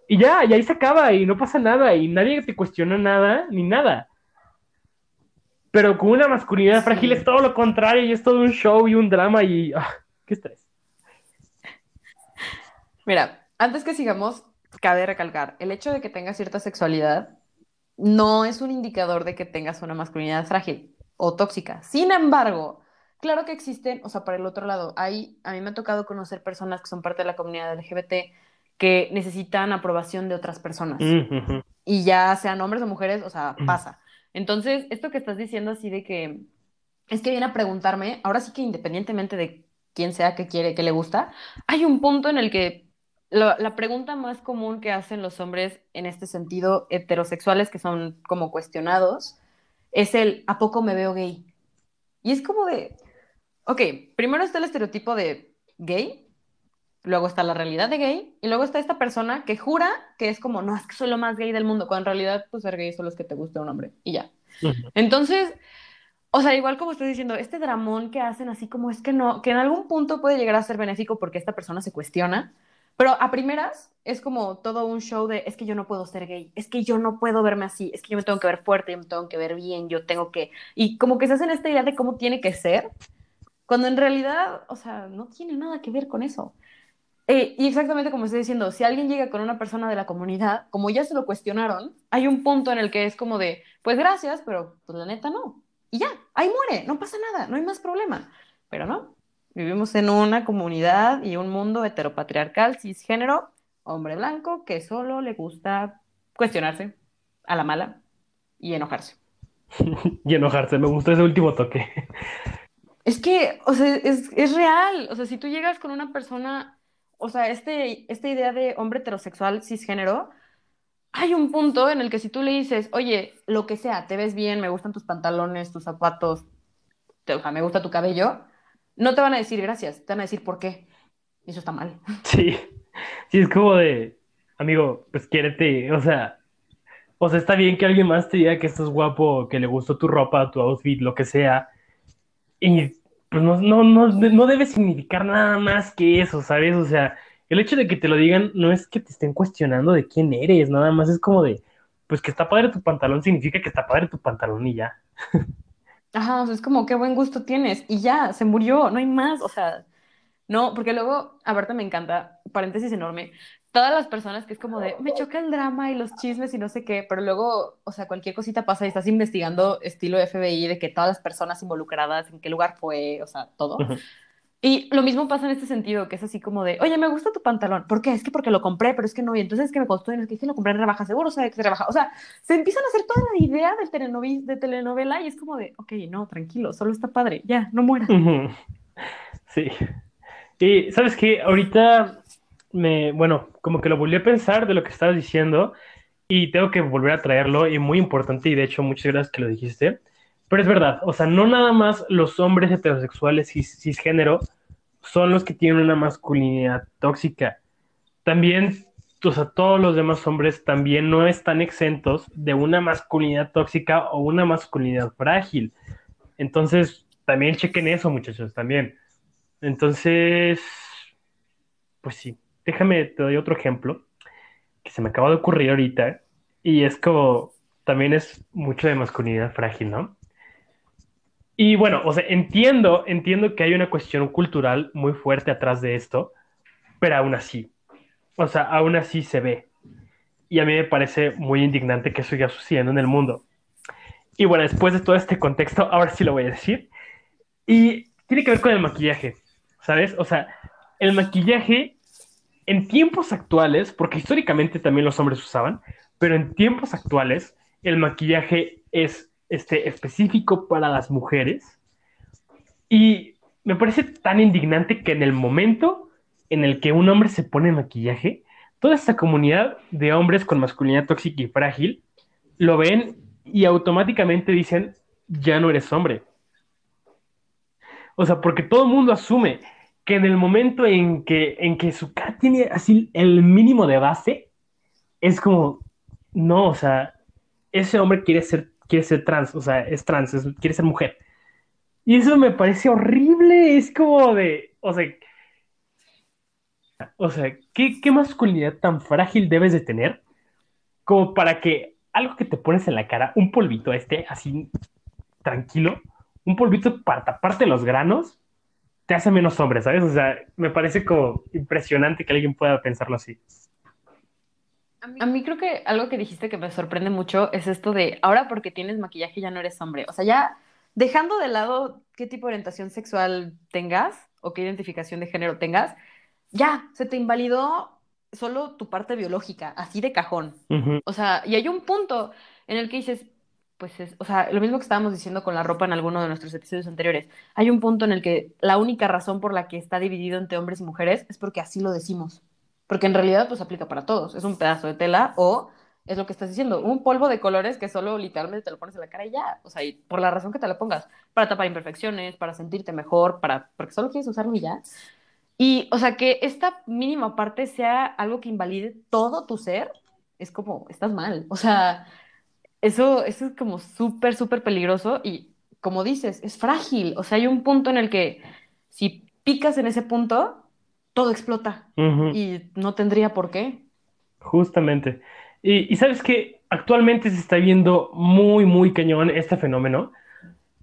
Y ya, y ahí se acaba y no pasa nada y nadie te cuestiona nada ni nada. Pero con una masculinidad Sí. frágil es todo lo contrario y es todo un show y un drama y... ah, ¡Qué estrés! Mira, antes que sigamos, cabe recalcar, el hecho de que tengas cierta sexualidad no es un indicador de que tengas una masculinidad frágil o tóxica. Sin embargo, claro que existen, o sea, para el otro lado, hay, a mí me ha tocado conocer personas que son parte de la comunidad LGBT que necesitan aprobación de otras personas. Ujú. Y ya sean hombres o mujeres, o sea, pasa. Entonces, esto que estás diciendo así de que es que viene a preguntarme, ahora sí que independientemente de quién sea que quiere, que le gusta, hay un punto en el que lo- la pregunta más común que hacen los hombres en este sentido, heterosexuales que son como cuestionados, es el ¿a poco me veo gay? Y es como de, ok, primero está el estereotipo de gay, luego está la realidad de gay, y luego está esta persona que jura que es como, no, es que soy lo más gay del mundo, cuando en realidad, pues ser gay solo es que te guste un hombre, y ya. Entonces, o sea, igual como estoy diciendo, este dramón que hacen así como es que no, que en algún punto puede llegar a ser benéfico porque esta persona se cuestiona, pero a primeras es como todo un show de es que yo no puedo ser gay, es que yo no puedo verme así, es que yo me tengo que ver fuerte, yo me tengo que ver bien, yo tengo que... Y como que se hacen esta idea de cómo tiene que ser, cuando en realidad, o sea, no tiene nada que ver con eso. Eh, y exactamente como estoy diciendo, si alguien llega con una persona de la comunidad, como ya se lo cuestionaron, hay un punto en el que es como de, pues gracias, pero pues la neta no. Y ya, ahí muere, no pasa nada, no hay más problema. Pero no, vivimos en una comunidad y un mundo heteropatriarcal, cisgénero, hombre blanco, que solo le gusta cuestionarse a la mala y enojarse. Y enojarse, me gustó ese último toque. Es que, o sea, es, es real. O sea, si tú llegas con una persona, o sea, este, esta idea de hombre heterosexual cisgénero, hay un punto en el que si tú le dices, oye, lo que sea, te ves bien, me gustan tus pantalones, tus zapatos, te- o sea, me gusta tu cabello, no te van a decir gracias, te van a decir por qué. Eso está mal. Sí, sí, es como de, amigo, pues quiérete, o sea, o sea, está bien que alguien más te diga que estás guapo, que le gustó tu ropa, tu outfit, lo que sea, y pues no, no, no, no debe significar nada más que eso, ¿sabes? O sea, el hecho de que te lo digan no es que te estén cuestionando de quién eres, nada más es como de, pues que está padre tu pantalón significa que está padre tu pantalón y ya. Ajá, o es como, qué buen gusto tienes. Y ya, se murió, no hay más. O sea, no, porque luego, aparte me encanta, paréntesis enorme, todas las personas que es como de, me choca el drama y los chismes y no sé qué, pero luego, o sea, cualquier cosita pasa y estás investigando estilo FBI de que todas las personas involucradas, en qué lugar fue, o sea, todo. Y lo mismo pasa en este sentido, que es así como de, oye, me gusta tu pantalón. ¿Por qué? Es que porque lo compré, pero es que no, y entonces es que me costó, y no es que, es que lo compré en rebaja, seguro sabe que se rebaja. O sea, se empiezan a hacer toda la idea de, telenovi- de telenovela y es como de, ok, no, tranquilo, solo está padre, ya, no muera. Sí. Y sabes qué, ahorita me, bueno, como que lo volví a pensar de lo que estabas diciendo y tengo que volver a traerlo y muy importante y de hecho muchas gracias que lo dijiste, pero es verdad, o sea, no nada más los hombres heterosexuales cis- cisgénero son los que tienen una masculinidad tóxica, también, o sea, todos los demás hombres también no están exentos de una masculinidad tóxica o una masculinidad frágil. Entonces, también chequen eso, muchachos, también. Entonces, pues sí, déjame, te doy otro ejemplo que se me acaba de ocurrir ahorita y es como, también es mucho de masculinidad frágil, ¿no? Y bueno, o sea, entiendo, entiendo que hay una cuestión cultural muy fuerte atrás de esto, pero aún así, o sea, aún así se ve. Y a mí me parece muy indignante que eso siga sucediendo en el mundo. Y bueno, después de todo este contexto, ahora sí lo voy a decir. Y tiene que ver con el maquillaje, ¿sabes? O sea, el maquillaje en tiempos actuales, porque históricamente también los hombres usaban, pero en tiempos actuales el maquillaje es este, específico para las mujeres. Y me parece tan indignante que en el momento en el que un hombre se pone maquillaje, toda esta comunidad de hombres con masculinidad tóxica y frágil lo ven y automáticamente dicen, ya no eres hombre. O sea, porque todo el mundo asume que en el momento en que, en que su cara tiene así el mínimo de base, es como, no, o sea, ese hombre quiere ser, quiere ser trans, o sea, es trans, es- quiere ser mujer. Y eso me parece horrible, es como de, o sea, o sea, ¿qué, qué masculinidad tan frágil debes de tener como para que algo que te pones en la cara, un polvito este, así tranquilo, un polvito para taparte los granos, te hace menos hombre, ¿sabes? O sea, me parece como impresionante que alguien pueda pensarlo así. A mí creo que algo que dijiste que me sorprende mucho es esto de ahora porque tienes maquillaje ya no eres hombre. O sea, ya dejando de lado qué tipo de orientación sexual tengas o qué identificación de género tengas, ya se te invalidó solo tu parte biológica, así de cajón. O sea, y hay un punto en el que dices, pues es, o sea, lo mismo que estábamos diciendo con la ropa en alguno de nuestros episodios anteriores, hay un punto en el que la única razón por la que está dividido entre hombres y mujeres es porque así lo decimos. Porque en realidad pues aplica para todos, es un pedazo de tela o es lo que estás diciendo, un polvo de colores que solo literalmente te lo pones en la cara y ya, o sea, y por la razón que te lo pongas, para tapar imperfecciones, para sentirte mejor, para porque solo quieres usarlo y ya. Y, o sea, que esta mínima parte sea algo que invalide todo tu ser, es como, estás mal. O sea, eso, eso es como súper, súper peligroso y, como dices, es frágil. O sea, hay un punto en el que si picas en ese punto, todo explota y no tendría por qué. justamente. Y, y sabes que actualmente se está viendo muy, muy cañón este fenómeno.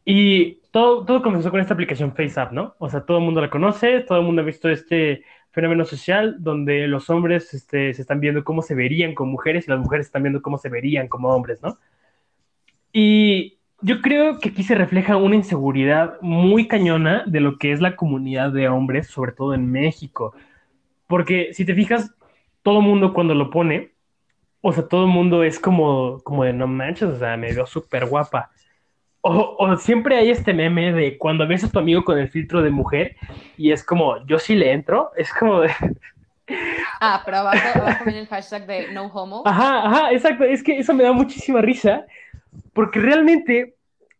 Y todo, todo comenzó con esta aplicación FaceApp, ¿no? O sea, todo el mundo la conoce, todo el mundo ha visto este fenómeno social donde los hombres este, se están viendo cómo se verían como mujeres y las mujeres están viendo cómo se verían como hombres, ¿no? Y yo creo que aquí se refleja una inseguridad muy cañona de lo que es la comunidad de hombres, sobre todo en México. Porque si te fijas, todo mundo cuando lo pone, o sea, todo el mundo es como, como de no manches, o sea, me veo súper guapa. O, o siempre hay este meme de cuando ves a tu amigo con el filtro de mujer y es como, yo sí le entro, es como de, Ah, pero abajo, abajo viene el hashtag de no homo. ajá, ajá, exacto, es que eso me da muchísima risa porque realmente,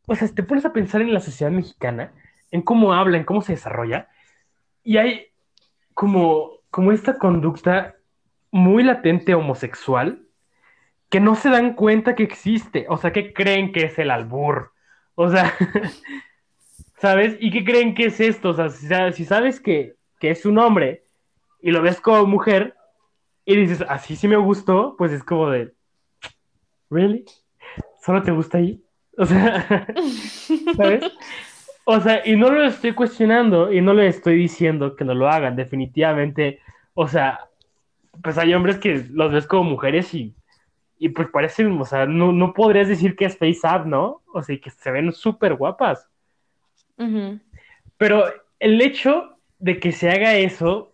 o sea, te pones a pensar en la sociedad mexicana, en cómo habla, en cómo se desarrolla, y hay como, como esta conducta muy latente homosexual que no se dan cuenta que existe, o sea, que creen que es el albur, o sea, ¿sabes? ¿Y qué creen que es esto? O sea, si, si sabes que, que es un hombre y lo ves como mujer y dices, así sí me gustó, pues es como de, ¿really? ¿Solo te gusta ahí? O sea, ¿sabes? O sea, y no lo estoy cuestionando y no le estoy diciendo que no lo hagan, definitivamente, o sea, pues hay hombres que los ves como mujeres y, y pues parecen, o sea, no, no podrías decir que es face up, ¿no? O sea, que se ven súper guapas. Ujú. Pero el hecho de que se haga eso,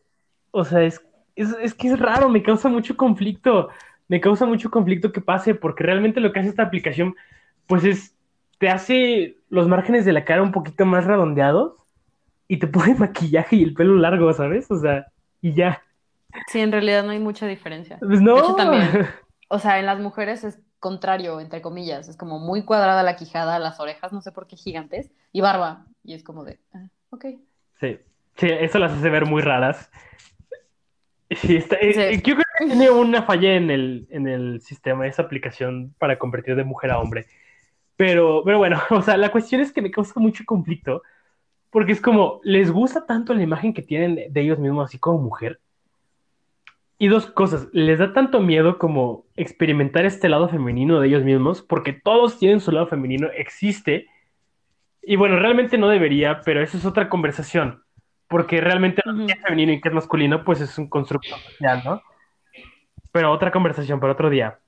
o sea, es, es, es que es raro, me causa mucho conflicto, me causa mucho conflicto que pase, porque realmente lo que hace esta aplicación, pues es, te hace los márgenes de la cara un poquito más redondeados y te pone maquillaje y el pelo largo, ¿sabes? O sea, y ya. Sí, en realidad no hay mucha diferencia. Pues De no. hecho, también, o sea, en las mujeres es contrario, entre comillas, es como muy cuadrada la quijada, las orejas, no sé por qué gigantes, y barba, y es como de, ah, ok. Sí, sí, eso las hace ver muy raras. Sí, está, Sí. eh, yo creo que tiene una falla en el, en el sistema, esa aplicación para convertir de mujer a hombre. Pero, pero bueno, o sea, la cuestión es que me causa mucho conflicto, porque es como, les gusta tanto la imagen que tienen de, de ellos mismos así como mujer. Y dos cosas, les da tanto miedo como experimentar este lado femenino de ellos mismos, porque todos tienen su lado femenino, existe. Y bueno, realmente no debería, pero eso es otra conversación, porque realmente lo Ujú. que es femenino y que es masculino, pues es un constructo social, ¿no? Pero otra conversación para otro día.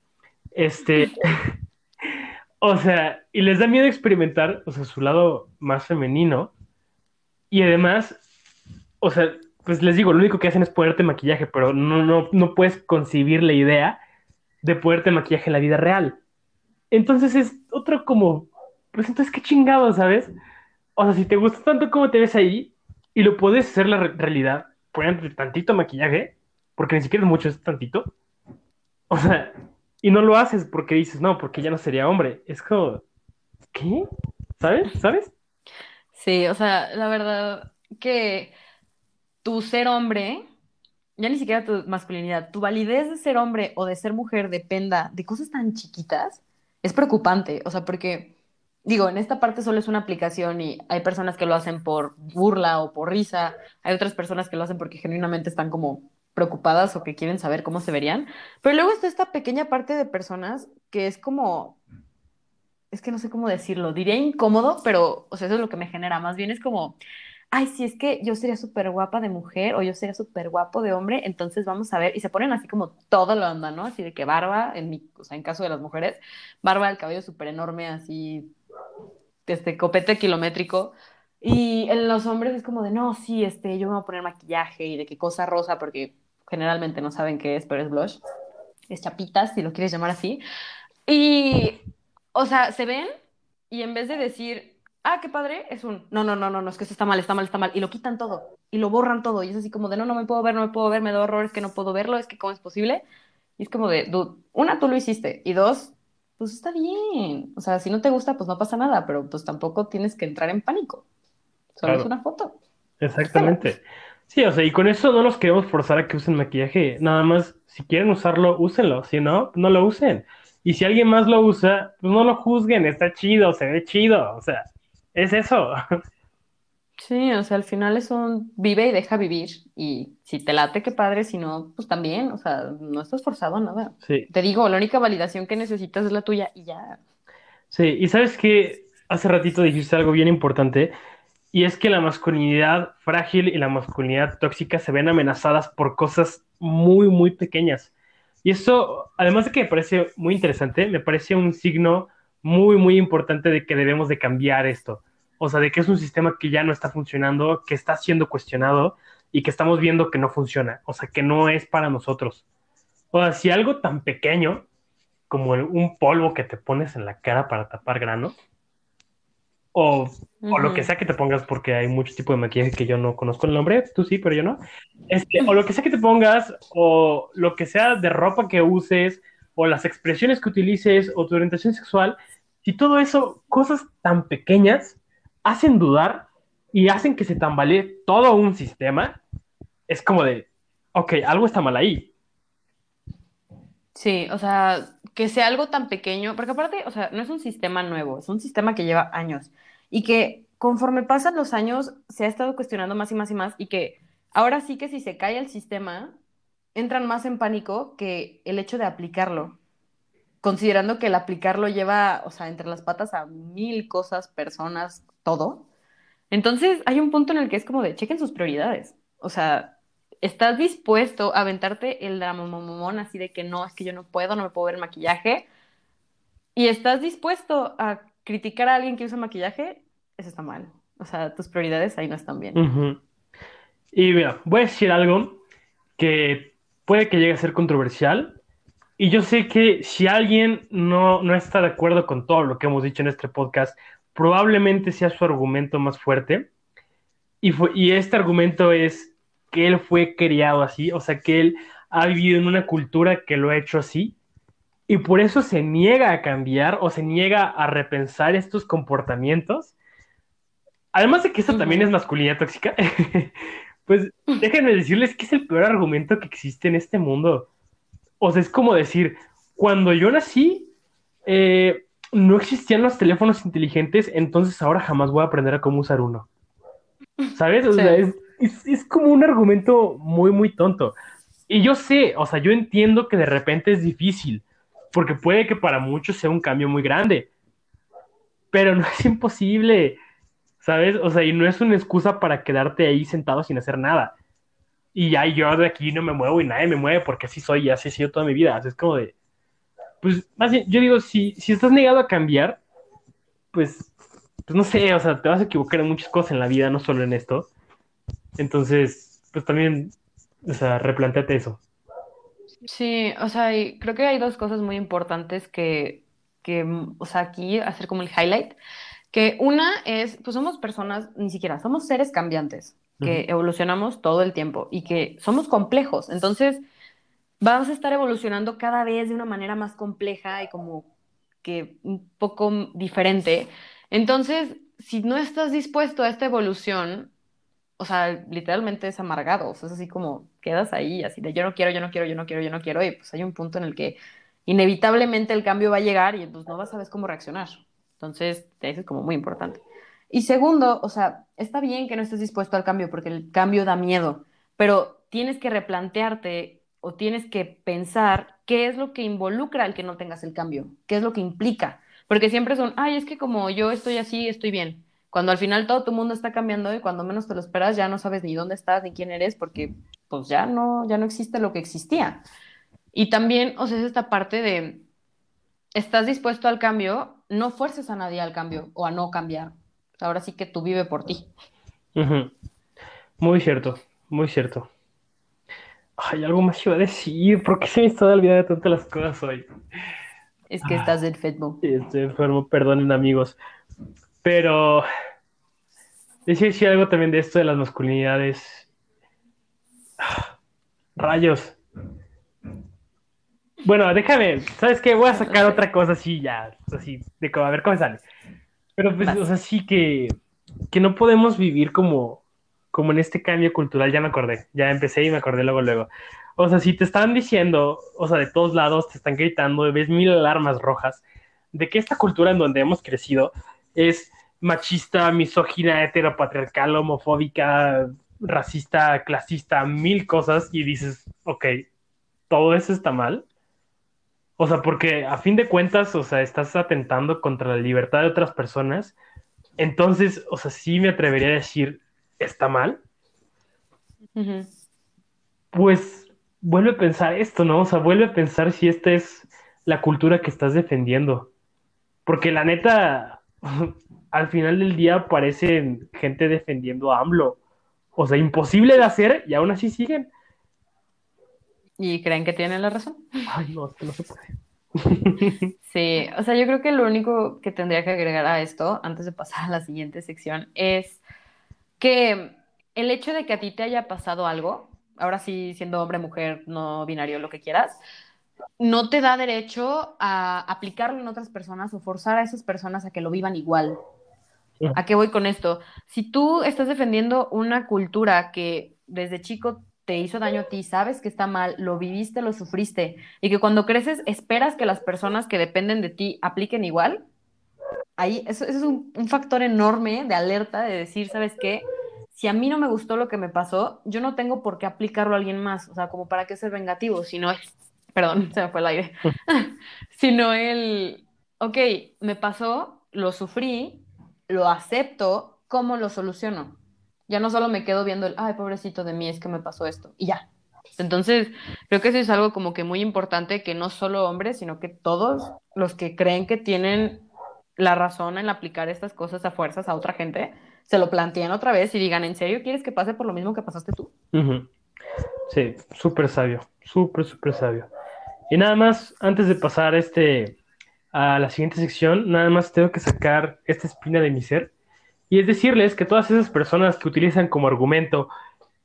Este, o sea, y les da miedo experimentar, o sea, su lado más femenino, y además, o sea, pues les digo, lo único que hacen es ponerte maquillaje, pero no, no, no puedes concebir la idea de ponerte maquillaje en la vida real. Entonces es otro como, pues entonces qué chingado, ¿sabes? O sea, si te gusta tanto como te ves ahí y lo puedes hacer la re- realidad, poniéndote tantito maquillaje, porque ni siquiera es mucho, es tantito. O sea, y no lo haces porque dices, no, porque ya no sería hombre. Es como, ¿qué? ¿Sabes? ¿Sabes? Sí, o sea, la verdad que tu ser hombre, ya ni siquiera tu masculinidad, tu validez de ser hombre o de ser mujer dependa de cosas tan chiquitas, es preocupante. O sea, porque, digo, en esta parte solo es una aplicación y hay personas que lo hacen por burla o por risa, hay otras personas que lo hacen porque genuinamente están como preocupadas o que quieren saber cómo se verían, pero luego está esta pequeña parte de personas que es como es que no sé cómo decirlo, diría incómodo, pero, o sea, eso es lo que me genera, más bien es como, ay, si es que yo sería súper guapa de mujer o yo sería súper guapo de hombre, entonces vamos a ver, y se ponen así como todo lo onda, ¿no? Así de que barba, en mi, o sea, en caso de las mujeres, barba, el cabello súper enorme, así, este copete kilométrico, y en los hombres es como de, no, sí, este, yo me voy a poner maquillaje y de qué cosa rosa, porque generalmente no saben qué es, pero es blush, es chapitas, si lo quieres llamar así, y, o sea, se ven y en vez de decir, ah, qué padre, es un, no, no, no, no, no, es que eso está mal, está mal, está mal, y lo quitan todo, y lo borran todo, y es así como de, no, no me puedo ver, no me puedo ver, me da horror, es que no puedo verlo, es que cómo es posible, y es como de, dude, una, tú lo hiciste, y dos, pues está bien, o sea, si no te gusta, pues no pasa nada, pero pues tampoco tienes que entrar en pánico, solo es Claro, una foto. exactamente. Sí, o sea, y con eso no los queremos forzar a que usen maquillaje. Nada más, si quieren usarlo, úsenlo. Si no, no lo usen. Y si alguien más lo usa, pues no lo juzguen. Está chido, se ve chido. O sea, es eso. Sí, o sea, al final es un vive y deja vivir. Y si te late, qué padre, si no, pues también, o sea, no estás forzado a nada. Sí, Te digo, la única validación que necesitas es la tuya y ya. sí. Y sabes que hace ratito dijiste algo bien importante. Y es que la masculinidad frágil y la masculinidad tóxica se ven amenazadas por cosas muy, muy pequeñas. Y eso, además de que me parece muy interesante, me parece un signo muy, muy importante de que debemos de cambiar esto. O sea, de que es un sistema que ya no está funcionando, que está siendo cuestionado y que estamos viendo que no funciona. O sea, que no es para nosotros. O sea, si algo tan pequeño como un polvo que te pones en la cara para tapar granos, o, o lo que sea que te pongas, porque hay muchos tipos de maquillaje que yo no conozco el nombre, tú sí, pero yo no. Este, o lo que sea que te pongas, o lo que sea de ropa que uses, o las expresiones que utilices, o tu orientación sexual, si todo eso, cosas tan pequeñas, hacen dudar y hacen que se tambalee todo un sistema, es como de, ok, algo está mal ahí. Sí, o sea, que sea algo tan pequeño, porque aparte, o sea, no es un sistema nuevo, es un sistema que lleva años y que conforme pasan los años se ha estado cuestionando más y más y más y que ahora sí que si se cae el sistema, entran más en pánico que el hecho de aplicarlo, considerando que el aplicarlo lleva, o sea, entre las patas a mil cosas, personas, todo. Entonces, hay un punto en el que es como de chequen sus prioridades. O sea, ¿estás dispuesto a aventarte el dramamomón así de que no, es que yo no puedo, no me puedo ver maquillaje? ¿Y estás dispuesto a criticar a alguien que usa maquillaje? Eso está mal. O sea, tus prioridades ahí no están bien. Y mira, voy a decir algo que puede que llegue a ser controversial. Y yo sé que si alguien no, no está de acuerdo con todo lo que hemos dicho en este podcast, probablemente sea su argumento más fuerte. Y, fue- y este argumento es que él fue criado así, o sea, que él ha vivido en una cultura que lo ha hecho así. Y por eso se niega a cambiar o se niega a repensar estos comportamientos. Además de que esto también es masculinidad tóxica, pues déjenme decirles que es el peor argumento que existe en este mundo. O sea, es como decir, cuando yo nací, eh, no existían los teléfonos inteligentes, entonces ahora jamás voy a aprender a cómo usar uno. ¿Sabes? O Sí. sea, es, es, es como un argumento muy, muy tonto. Y yo sé, o sea, yo entiendo que de repente es difícil, porque puede que para muchos sea un cambio muy grande, pero no es imposible, ¿sabes? O sea, y no es una excusa para quedarte ahí sentado sin hacer nada. Y ya yo de aquí no me muevo y nadie me mueve porque así soy y así he sido toda mi vida. Así es como de, pues, más bien, yo digo, si, si estás negado a cambiar, pues, pues no sé, o sea, te vas a equivocar en muchas cosas en la vida, no solo en esto. Entonces, pues también, o sea, replanteate eso. Sí, o sea, y creo que hay dos cosas muy importantes que, que, o sea, aquí hacer como el highlight, que una es, pues somos personas, ni siquiera, somos seres cambiantes, que evolucionamos todo el tiempo y que somos complejos, entonces vas a estar evolucionando cada vez de una manera más compleja y como que un poco diferente. Entonces, si no estás dispuesto a esta evolución, o sea, literalmente es amargado, o sea, es así como quedas ahí, así de yo no quiero, yo no quiero, yo no quiero, yo no quiero, y pues hay un punto en el que inevitablemente el cambio va a llegar y pues no vas a saber cómo reaccionar. Entonces, eso es como muy importante. Y segundo, o sea, está bien que no estés dispuesto al cambio porque el cambio da miedo, pero tienes que replantearte o tienes que pensar qué es lo que involucra el que no tengas el cambio, qué es lo que implica, porque siempre son, ay, es que como yo estoy así, estoy bien. Cuando al final todo tu mundo está cambiando y cuando menos te lo esperas ya no sabes ni dónde estás ni quién eres porque pues ya no, ya no existe lo que existía. Y también, o sea, es esta parte de, estás dispuesto al cambio, no fuerces a nadie al cambio o a no cambiar. Ahora sí que tú vive por ti. Muy cierto, muy cierto. Ay, algo más iba a decir. ¿Por qué se me está olvidando de tantas las cosas hoy? Es que estás enfermo. Estoy enfermo, perdonen amigos. Pero decir algo también de esto de las masculinidades. Rayos. Bueno, déjame, ¿sabes qué? Voy a sacar otra cosa así ya, así, de a ver cómo sale. Pero pues, o sea, sí que, que no podemos vivir como, como en este cambio cultural, ya me acordé, ya empecé y me acordé luego, luego. O sea, si te están diciendo, o sea, de todos lados te están gritando, ves mil alarmas rojas, de que esta cultura en donde hemos crecido es machista, misógina, heteropatriarcal, homofóbica, racista, clasista, mil cosas, y dices, ok, todo eso está mal. O sea, porque a fin de cuentas, o sea, estás atentando contra la libertad de otras personas. Entonces, o sea, sí me atrevería a decir, está mal. Pues vuelve a pensar esto, ¿no? O sea, vuelve a pensar si esta es la cultura que estás defendiendo. Porque la neta, al final del día parece gente defendiendo a AMLO. O sea, imposible de hacer y aún así siguen. ¿Y creen que tienen la razón? Ay, no, es que no se puede. Sí, o sea, yo creo que lo único que tendría que agregar a esto, antes de pasar a la siguiente sección, es que el hecho de que a ti te haya pasado algo, ahora sí, siendo hombre, mujer, no binario, lo que quieras, no te da derecho a aplicarlo en otras personas o forzar a esas personas a que lo vivan igual. ¿A qué voy con esto? Si tú estás defendiendo una cultura que desde chico te hizo daño a ti, sabes que está mal, lo viviste, lo sufriste, y que cuando creces esperas que las personas que dependen de ti apliquen igual, ahí eso, es un, un, factor enorme de alerta de decir, ¿sabes qué? Si a mí no me gustó lo que me pasó, yo no tengo por qué aplicarlo a alguien más, o sea, como para qué ser vengativo, sino, perdón, se me fue el aire, sino el, ok, me pasó, lo sufrí, lo acepto, ¿cómo lo soluciono? Ya no solo me quedo viendo el, ay, pobrecito de mí, es que me pasó esto, y ya. Entonces, creo que eso es algo como que muy importante, que no solo hombres, sino que todos los que creen que tienen la razón en aplicar estas cosas a fuerzas a otra gente, se lo planteen otra vez y digan, ¿en serio quieres que pase por lo mismo que pasaste tú? Sí, súper sabio, súper, súper sabio. Y nada más, antes de pasar este, a la siguiente sección, nada más tengo que sacar esta espina de mi ser y es decirles que todas esas personas que utilizan como argumento,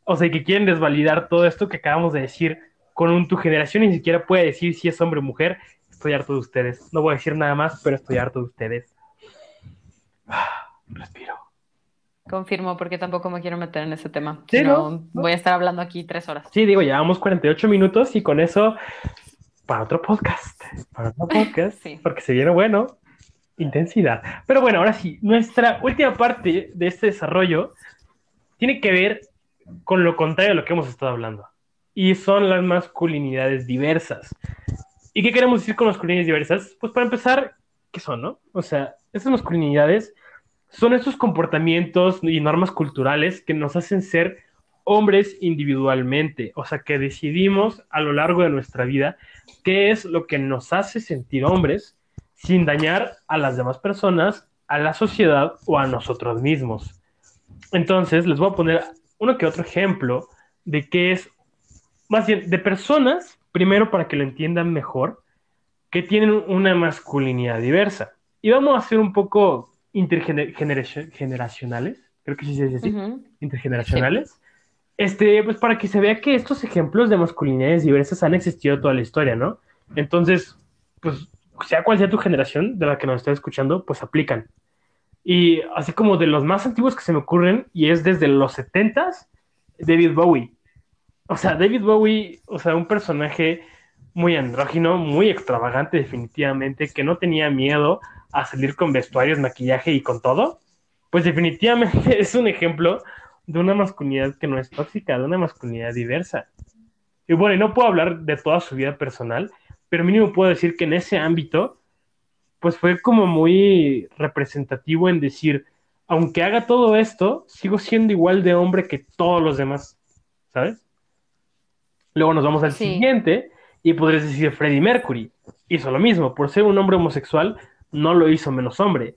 o sea, que quieren desvalidar todo esto que acabamos de decir, con un, tu generación ni siquiera puede decir si es hombre o mujer, estoy harto de ustedes. No voy a decir nada más, pero estoy harto de ustedes. Respiro. Confirmo, porque tampoco me quiero meter en ese tema. Sí, no, voy a estar hablando aquí tres horas. Sí, digo, llevamos 48 minutos y con eso, para otro podcast. Para otro podcast. sí. Porque se viene bueno intensidad. Pero bueno, ahora sí, nuestra última parte de este desarrollo tiene que ver con lo contrario de lo que hemos estado hablando. Y son las masculinidades diversas. ¿Y qué queremos decir con masculinidades diversas? Pues para empezar, ¿qué son, no? O sea, esas masculinidades son esos comportamientos y normas culturales que nos hacen ser hombres individualmente, o sea, que decidimos a lo largo de nuestra vida qué es lo que nos hace sentir hombres sin dañar a las demás personas, a la sociedad o a nosotros mismos. Entonces, les voy a poner uno que otro ejemplo de qué es, más bien, de personas, primero para que lo entiendan mejor, que tienen una masculinidad diversa. Y vamos a ser un poco intergeneracionales, creo que sí se dice así, intergeneracionales. Este, pues para que se vea que estos ejemplos de masculinidades diversas han existido toda la historia, ¿no? Entonces, pues sea cual sea tu generación de la que nos está escuchando, pues aplican. Y así como de los más antiguos que se me ocurren, y es desde los 70s, David Bowie. O sea, David Bowie, o sea, un personaje muy andrógino, muy extravagante definitivamente, que no tenía miedo a salir con vestuarios, maquillaje y con todo, pues definitivamente es un ejemplo de una masculinidad que no es tóxica, de una masculinidad diversa. Y bueno, y no puedo hablar de toda su vida personal, pero mínimo puedo decir que en ese ámbito, pues fue como muy representativo en decir, aunque haga todo esto, sigo siendo igual de hombre que todos los demás, ¿sabes? Luego nos vamos al Sí. siguiente y podrías decir Freddie Mercury. Hizo lo mismo, por ser un hombre homosexual, no lo hizo menos hombre.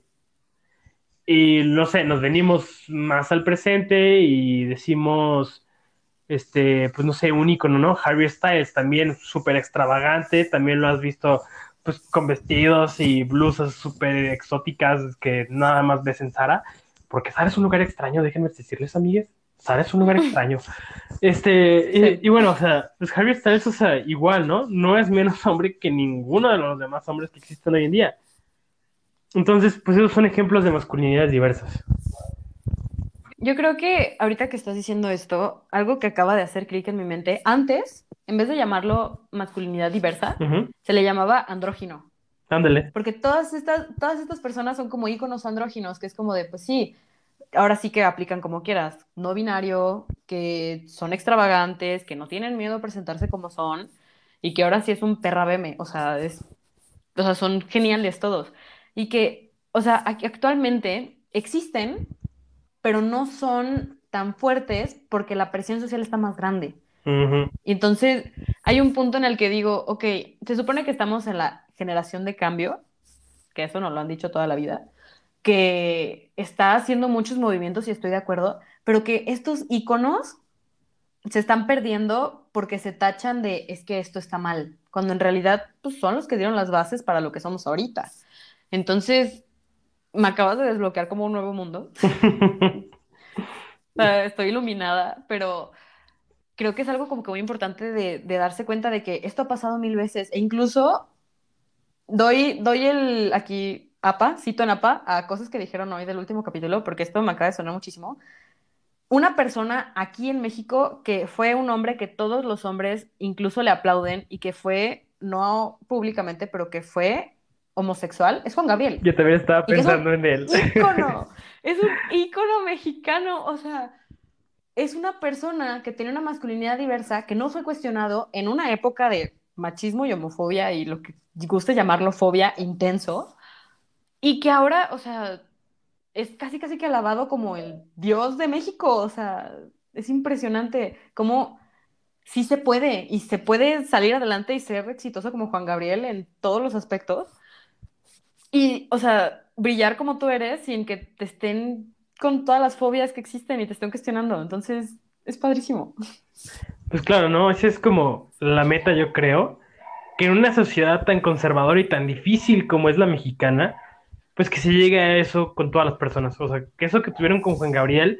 Y no sé, nos venimos más al presente y decimos, este, pues no sé, un ícono, ¿no? Harry Styles, también súper extravagante, también lo has visto pues con vestidos y blusas súper exóticas que nada más ves en Zara, porque Zara es un lugar extraño, déjenme decirles, amigues, Zara es un lugar extraño. Este, y- y, bueno, o sea, pues Harry Styles, o sea, igual, ¿no? No es menos hombre que ninguno de los demás hombres que existen hoy en día. Entonces, pues esos son ejemplos de masculinidades diversas. Yo creo que ahorita que estás diciendo esto, algo que acaba de hacer clic en mi mente, antes, en vez de llamarlo masculinidad diversa, Ujú. se le llamaba andrógino. Ándale. Porque todas estas, todas estas personas son como íconos andróginos, que es como de, pues sí, ahora sí que aplican como quieras, no binario, que son extravagantes, que no tienen miedo a presentarse como son, y que ahora sí es un perrabeme, o sea, es, o sea, son geniales todos. Y que, o sea, actualmente existen, pero no son tan fuertes porque la presión social está más grande. Y entonces hay un punto en el que digo, ok, se supone que estamos en la generación de cambio, que eso nos lo han dicho toda la vida, que está haciendo muchos movimientos y estoy de acuerdo, pero que estos iconos se están perdiendo porque se tachan de es que esto está mal, cuando en realidad pues, son los que dieron las bases para lo que somos ahorita. Entonces, me acabas de desbloquear como un nuevo mundo. Estoy iluminada, pero creo que es algo como que muy importante de, de darse cuenta de que esto ha pasado mil veces. E incluso doy, doy el aquí APA, cito en APA, a cosas que dijeron hoy del último capítulo, porque esto me acaba de sonar muchísimo. Una persona aquí en México que fue un hombre que todos los hombres incluso le aplauden y que fue, no públicamente, pero que fue homosexual, es Juan Gabriel Yo también estaba es pensando en él. ícono, es un ícono mexicano, o sea, es una persona que tiene una masculinidad diversa que no fue cuestionado en una época de machismo y homofobia y lo que guste llamarlo fobia intenso, y que ahora, o sea, es casi casi que alabado como el dios de México, o sea, es impresionante cómo sí se puede y se puede salir adelante y ser exitoso como Juan Gabriel en todos los aspectos. Y, o sea, brillar como tú eres sin que te estén con todas las fobias que existen y te estén cuestionando. Entonces, es padrísimo. Pues claro, ¿no? Esa es como la meta, yo creo, que en una sociedad tan conservadora y tan difícil como es la mexicana, pues que se llegue a eso con todas las personas. O sea, que eso que tuvieron con Juan Gabriel,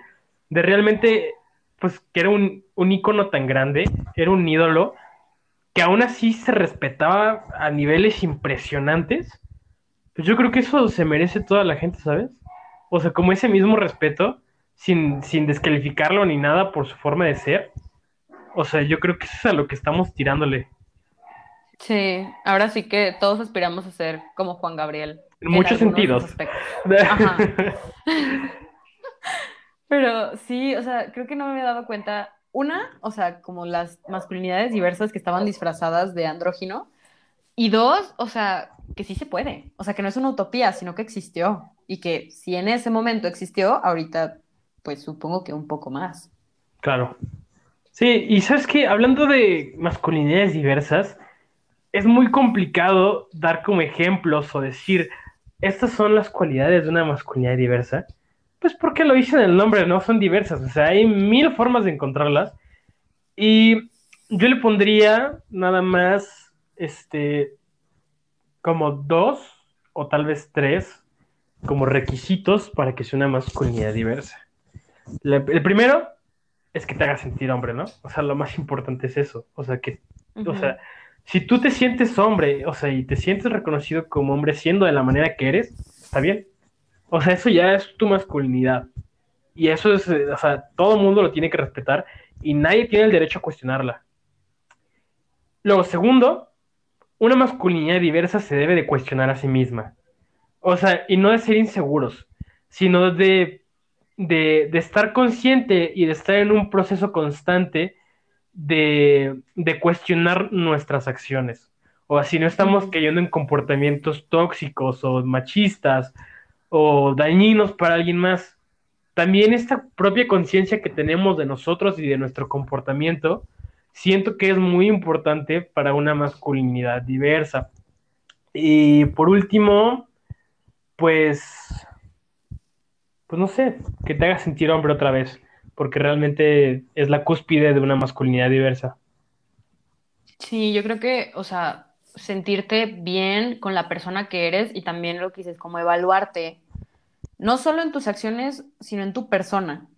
de realmente, pues que era un, un ícono tan grande, era un ídolo, que aún así se respetaba a niveles impresionantes, pues yo creo que eso se merece toda la gente, ¿sabes? O sea, como ese mismo respeto, sin, sin descalificarlo ni nada por su forma de ser. O sea, yo creo que eso es a lo que estamos tirándole. Sí, ahora sí que todos aspiramos a ser como Juan Gabriel. En muchos sentidos. Ajá. Pero sí, o sea, creo que no me había dado cuenta. Una, o sea, como las masculinidades diversas que estaban disfrazadas de andrógino. Y dos, o sea, que sí se puede. O sea, que no es una utopía, sino que existió. Y que si en ese momento existió, ahorita, pues supongo que un poco más. Claro. Sí, y sabes que hablando de masculinidades diversas, es muy complicado dar como ejemplos o decir, estas son las cualidades de una masculinidad diversa. Pues porque lo dicen el nombre, ¿no? Son diversas, o sea, hay mil formas de encontrarlas. Y yo le pondría nada más, este, como dos o tal vez tres como requisitos para que sea una masculinidad diversa. La- el primero es que te haga sentir hombre, ¿no? O sea, lo más importante es eso. O sea, que, o sea, si tú te sientes hombre, o sea, y te sientes reconocido como hombre siendo de la manera que eres, está bien. O sea, eso ya es tu masculinidad. Y eso es, eh, o sea, todo el mundo lo tiene que respetar y nadie tiene el derecho a cuestionarla. Luego, segundo, una masculinidad diversa se debe de cuestionar a sí misma. O sea, y no de ser inseguros, sino de, de, de estar consciente y de estar en un proceso constante de, de cuestionar nuestras acciones. O si no estamos cayendo en comportamientos tóxicos o machistas o dañinos para alguien más. también esta propia conciencia que tenemos de nosotros y de nuestro comportamiento, siento que es muy importante para una masculinidad diversa. Y por último, pues, pues no sé, que te haga sentir hombre otra vez, porque realmente es la cúspide de una masculinidad diversa. Sí, yo creo que, o sea, sentirte bien con la persona que eres y también lo que dices, como evaluarte, no solo en tus acciones, sino en tu persona,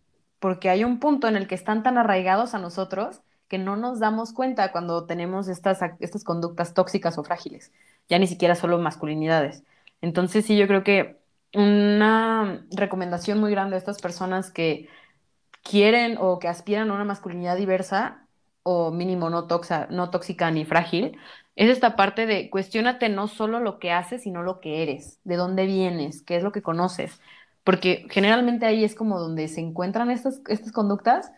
porque hay un punto en el que están tan arraigados a nosotros que no nos damos cuenta cuando tenemos estas, estas conductas tóxicas o frágiles, ya ni siquiera solo masculinidades. Entonces sí, yo creo que una recomendación muy grande a estas personas que quieren o que aspiran a una masculinidad diversa o mínimo no, no tóxica ni frágil, es esta parte de cuestionate no solo lo que haces, sino lo que eres, de dónde vienes, qué es lo que conoces, porque generalmente ahí es como donde se encuentran estas, estas conductas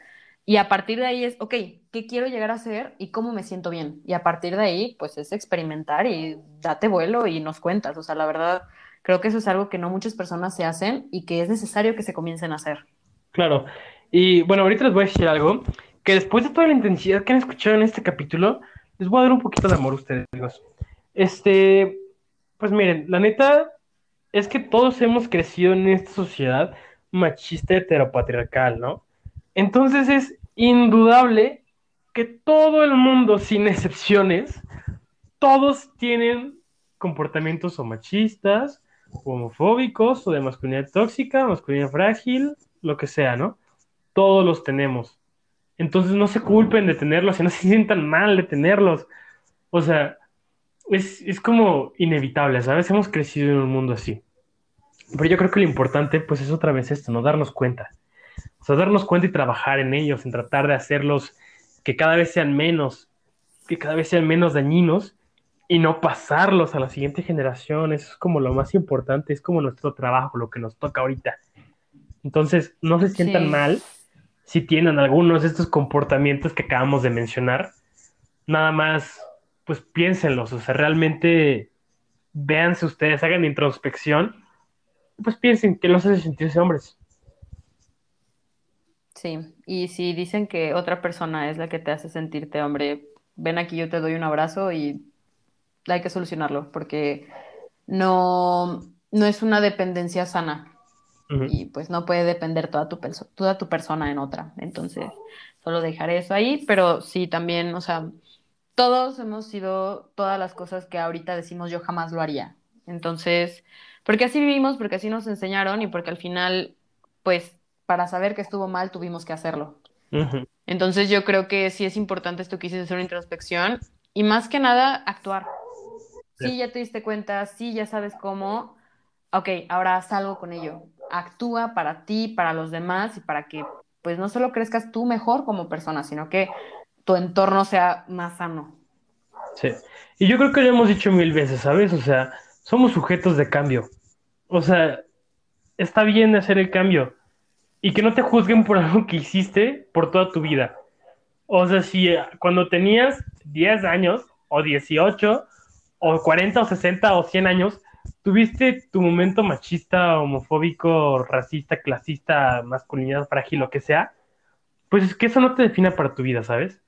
y a partir de ahí es, ok, ¿qué quiero llegar a ser y cómo me siento bien? Y a partir de ahí, pues es experimentar y date vuelo y nos cuentas, o sea, la verdad, creo que eso es algo que no muchas personas se hacen y que es necesario que se comiencen a hacer. Claro, y bueno, ahorita les voy a decir algo que después de toda la intensidad que han escuchado en este capítulo, les voy a dar un poquito de amor a ustedes, amigos. Este, pues miren, la neta es que todos hemos crecido en esta sociedad machista heteropatriarcal, ¿no? Entonces es indudable que todo el mundo, sin excepciones, todos tienen comportamientos o machistas, o homofóbicos, o de masculinidad tóxica, masculinidad frágil, lo que sea, ¿no? Todos los tenemos. Entonces no se culpen de tenerlos y no se sientan mal de tenerlos. O sea, es, como inevitable, ¿sabes? Hemos crecido en un mundo así. Pero yo creo que lo importante, pues, es otra vez esto, ¿no? Darnos cuenta. O sea, darnos cuenta y trabajar en ellos, en tratar de hacerlos que cada vez sean menos, que cada vez sean menos dañinos y no pasarlos a la siguiente generación. Eso es como lo más importante, es como nuestro trabajo, lo que nos toca ahorita. Entonces, no se sientan mal si tienen algunos de estos comportamientos que acabamos de mencionar, nada más, pues piénsenlos, o sea, realmente véanse ustedes, hagan introspección, pues piensen que los hace sentirse hombres. Sí, y si dicen que otra persona es la que te hace sentirte hombre, ven aquí, yo te doy un abrazo y hay que solucionarlo, porque no, no es una dependencia sana y pues no puede depender toda tu, toda tu persona en otra. Entonces, solo dejaré eso ahí, pero sí también, o sea, todos hemos sido todas las cosas que ahorita decimos yo jamás lo haría. Entonces, porque así vivimos, porque así nos enseñaron y porque al final, pues, para saber que estuvo mal tuvimos que hacerlo. Entonces yo creo que sí es importante esto que hacer una introspección y más que nada actuar. Sí, ya te diste cuenta, sí, ya sabes cómo, ok, ahora haz algo con ello actúa para ti, para los demás y para que pues no solo crezcas tú mejor como persona, sino que tu entorno sea más sano. Sí, y yo creo que lo hemos dicho mil veces, ¿sabes? O sea, somos sujetos de cambio. O sea, está bien hacer el cambio y que no te juzguen por algo que hiciste por toda tu vida. O sea, si eh, cuando tenías 10 años o 18 o 40 o 60 o 100 años, tuviste tu momento machista, homofóbico, racista, clasista, masculinidad frágil, lo que sea, pues es que eso no te define para tu vida, ¿sabes?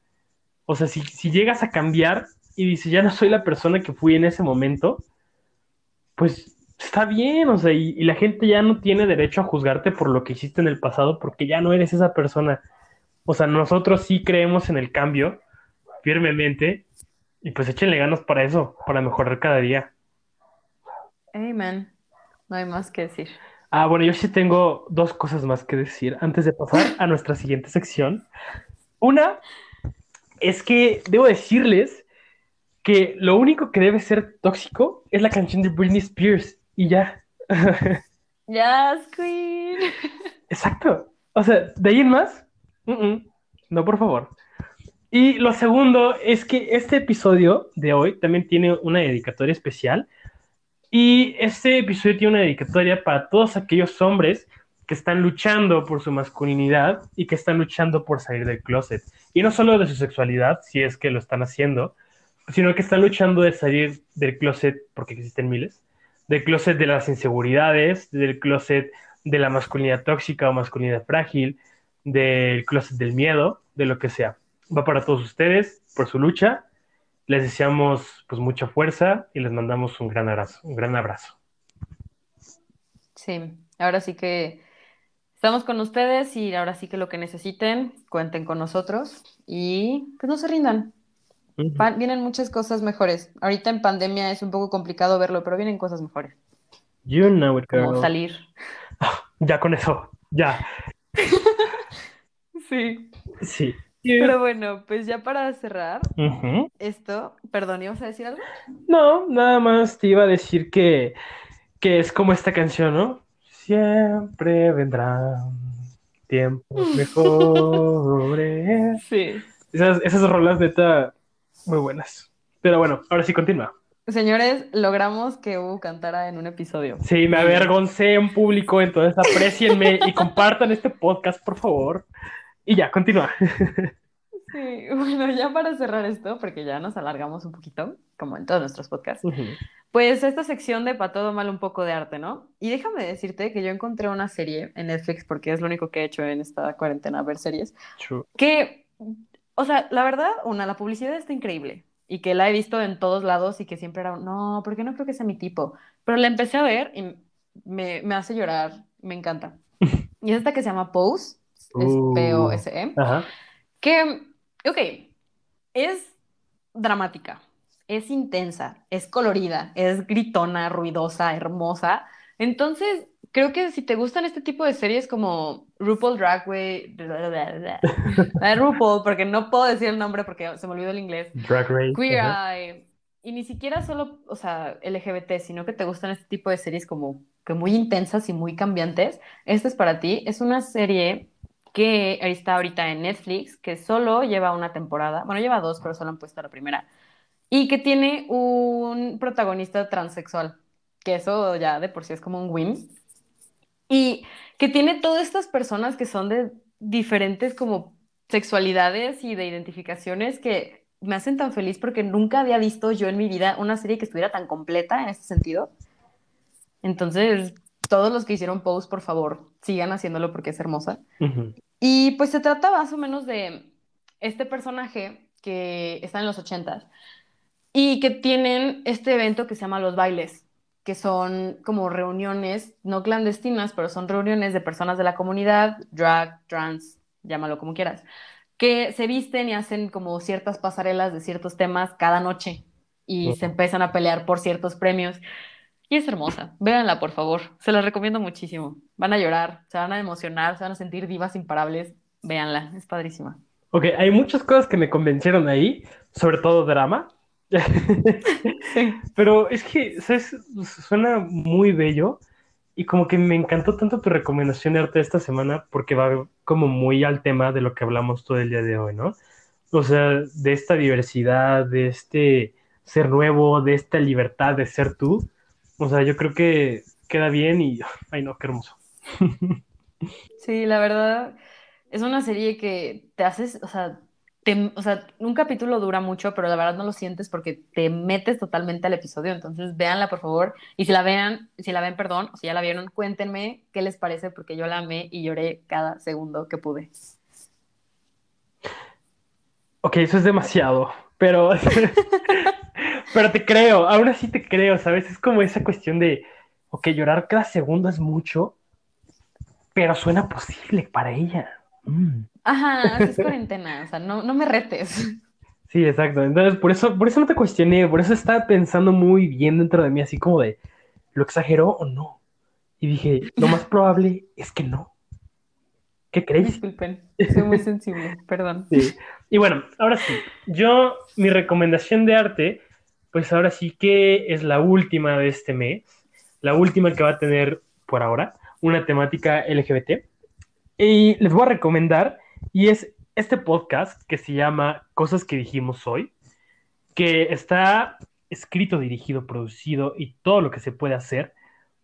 O sea, si, llegas a cambiar y dices, ya no soy la persona que fui en ese momento, pues está bien, o sea, y, y, la gente ya no tiene derecho a juzgarte por lo que hiciste en el pasado porque ya no eres esa persona. O sea, nosotros sí creemos en el cambio firmemente y pues échenle ganas para eso, para mejorar cada día. Amen. No hay más que decir. Ah, bueno, yo sí tengo dos cosas más que decir antes de pasar a nuestra siguiente sección. Una es que debo decirles que lo único que debe ser tóxico es la canción de Britney Spears y ya. Yes, Queen. Exacto. O sea, de ahí en más, no, por favor. Y lo segundo es que este episodio de hoy también tiene una dedicatoria especial y este episodio tiene una dedicatoria para todos aquellos hombres que están luchando por su masculinidad y que están luchando por salir del closet. Y no solo de su sexualidad, si es que lo están haciendo, sino que están luchando de salir del closet, porque existen miles, del closet de las inseguridades, del closet de la masculinidad tóxica o masculinidad frágil, del closet del miedo, de lo que sea. Va para todos ustedes por su lucha. Les deseamos pues mucha fuerza y les mandamos un gran abrazo, un gran abrazo. Sí, ahora sí que estamos con ustedes y ahora sí que lo que necesiten, cuenten con nosotros y pues no se rindan. Vienen muchas cosas mejores. Ahorita en pandemia es un poco complicado verlo, pero vienen cosas mejores, You know it, como girl. salir. Ya con eso, ya. Sí. Sí. Pero bueno, pues ya para cerrar esto, perdón, ¿ibas a decir algo? No, nada más te iba a decir que, que es como esta canción, ¿no? Siempre vendrán tiempos mejores. Sí. Esas, esas rolas neta muy buenas. Pero bueno, ahora sí continúa. Señores, logramos que Hugo cantara en un episodio. Sí, me avergoncé en público, entonces aprecienme y compartan este podcast, por favor. Y ya, continúa. Sí, bueno, ya para cerrar esto, porque ya nos alargamos un poquito, como en todos nuestros podcasts, pues esta sección de para todo mal un poco de arte, ¿no? Y déjame decirte que yo encontré una serie en Netflix, porque es lo único que he hecho en esta cuarentena, ver series, True. que, o sea, la verdad, una, la publicidad está increíble y que la he visto en todos lados y que siempre era, no, porque no creo que sea mi tipo, pero la empecé a ver y me, me hace llorar, me encanta. Y es esta que se llama Pose, es Uh. P-O-S-E, que, ok, es dramática, es intensa, es colorida, es gritona, ruidosa, hermosa. Entonces, creo que si te gustan este tipo de series como RuPaul Drag Race, eh, RuPaul, porque no puedo decir el nombre porque se me olvidó el inglés, Drag Race. Queer ajá. Eye, y ni siquiera solo, o sea, LGBT, sino que te gustan este tipo de series como que muy intensas y muy cambiantes, esta es para ti. Es una serie que está ahorita en Netflix, que solo lleva una temporada, bueno, lleva dos, pero solo han puesto la primera, y que tiene un protagonista transexual, que eso ya de por sí es como un win, y que tiene todas estas personas que son de diferentes como sexualidades y de identificaciones que me hacen tan feliz porque nunca había visto yo en mi vida una serie que estuviera tan completa en este sentido. Entonces, todos los que hicieron Pose, por favor, sigan haciéndolo porque es hermosa. Y pues se trata más o menos de este personaje que está en los ochentas y que tienen este evento que se llama los bailes, que son como reuniones, no clandestinas, pero son reuniones de personas de la comunidad, drag, trans, llámalo como quieras, que se visten y hacen como ciertas pasarelas de ciertos temas cada noche y se empiezan a pelear por ciertos premios. Y es hermosa. Véanla, por favor. Se la recomiendo muchísimo. Van a llorar, se van a emocionar, se van a sentir divas imparables. Véanla, es padrísima. Ok, hay muchas cosas que me convencieron ahí, sobre todo drama. Pero es que, ¿sabes? Suena muy bello y como que me encantó tanto tu recomendación de arte esta semana porque va como muy al tema de lo que hablamos todo el día de hoy, ¿no? O sea, de esta diversidad, de este ser nuevo, de esta libertad de ser tú. O sea, yo creo que queda bien y, ay no, qué hermoso. Sí, la verdad, es una serie que te haces, o sea, te- o sea, un capítulo dura mucho, pero la verdad no lo sientes porque te metes totalmente al episodio. Entonces, véanla, por favor. Y si la vean, si la ven, perdón, o si ya la vieron, cuéntenme qué les parece, porque yo la amé y lloré cada segundo que pude. Ok, eso es demasiado, pero, pero te creo, aún así te creo, ¿sabes? Es como esa cuestión de, ok, llorar cada segundo es mucho, pero suena posible para ella. Mm. Ajá, es cuarentena, o sea, no, no me retes. Sí, exacto. Entonces, por eso, por eso no te cuestioné, por eso estaba pensando muy bien dentro de mí, así como de, ¿lo exageró o no? Y dije, lo más probable es que no. ¿Qué crees? Disculpen, soy muy sensible, perdón. Sí. Y bueno, ahora sí, yo, mi recomendación de arte, pues ahora sí que es la última de este mes, la última que va a tener por ahora, una temática LGBT. Y les voy a recomendar, y es este podcast que se llama Cosas que dijimos hoy, que está escrito, dirigido, producido y todo lo que se puede hacer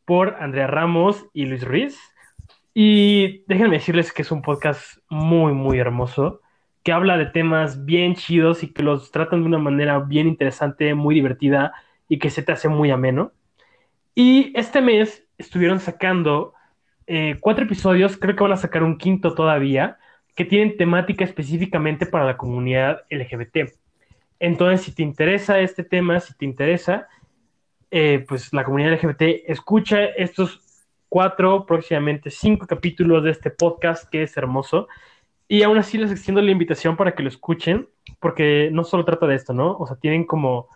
por Andrea Ramos y Luis Ruiz. Y déjenme decirles que es un podcast muy, muy hermoso, que habla de temas bien chidos y que los tratan de una manera bien interesante, muy divertida y que se te hace muy ameno. Y este mes estuvieron sacando eh, cuatro episodios, creo que van a sacar un quinto todavía, que tienen temática específicamente para la comunidad LGBT. Entonces, si te interesa este tema, si te interesa, eh, pues la comunidad LGBT, escucha estos cuatro, próximamente cinco capítulos de este podcast que es hermoso. Y aún así les extiendo la invitación para que lo escuchen, porque no solo trata de esto, ¿no? O sea, tienen como,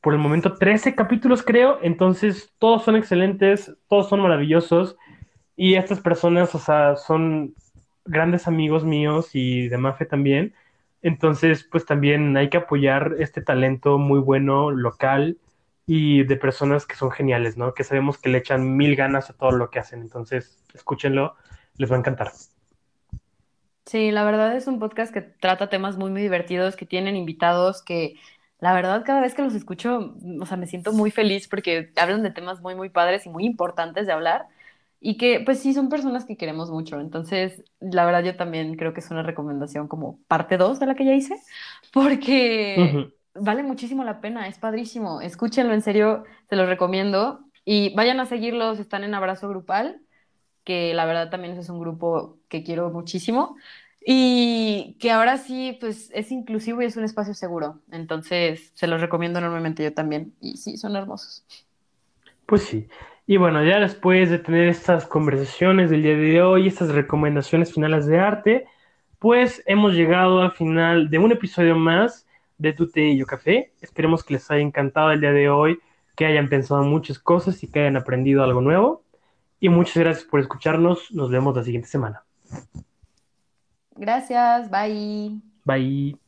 por el momento, 13 capítulos, creo. Entonces, todos son excelentes, todos son maravillosos. Y estas personas, o sea, son grandes amigos míos y de Mafe también. Entonces, pues también hay que apoyar este talento muy bueno local y de personas que son geniales, ¿no? Que sabemos que le echan mil ganas a todo lo que hacen. Entonces, escúchenlo, les va a encantar. Sí, la verdad es un podcast que trata temas muy, muy divertidos, que tienen invitados que la verdad cada vez que los escucho, o sea, me siento muy feliz porque hablan de temas muy, muy padres y muy importantes de hablar y que pues sí son personas que queremos mucho. Entonces, la verdad yo también creo que es una recomendación como parte 2 de la que ya hice, porque vale muchísimo la pena, es padrísimo. Escúchenlo, en serio, se los recomiendo. Y vayan a seguirlos, están en Abrazo Grupal, que la verdad también es un grupo que quiero muchísimo. Y que ahora sí, pues es inclusivo y es un espacio seguro. Entonces, se los recomiendo enormemente yo también. Y sí, son hermosos. Pues sí. Y bueno, ya después de tener estas conversaciones del día de hoy, estas recomendaciones finales de arte, pues hemos llegado al final de un episodio más de Tu Té y Yo Café. Esperemos que les haya encantado el día de hoy, que hayan pensado muchas cosas y que hayan aprendido algo nuevo. Y muchas gracias por escucharnos. Nos vemos la siguiente semana. Gracias. Bye. Bye.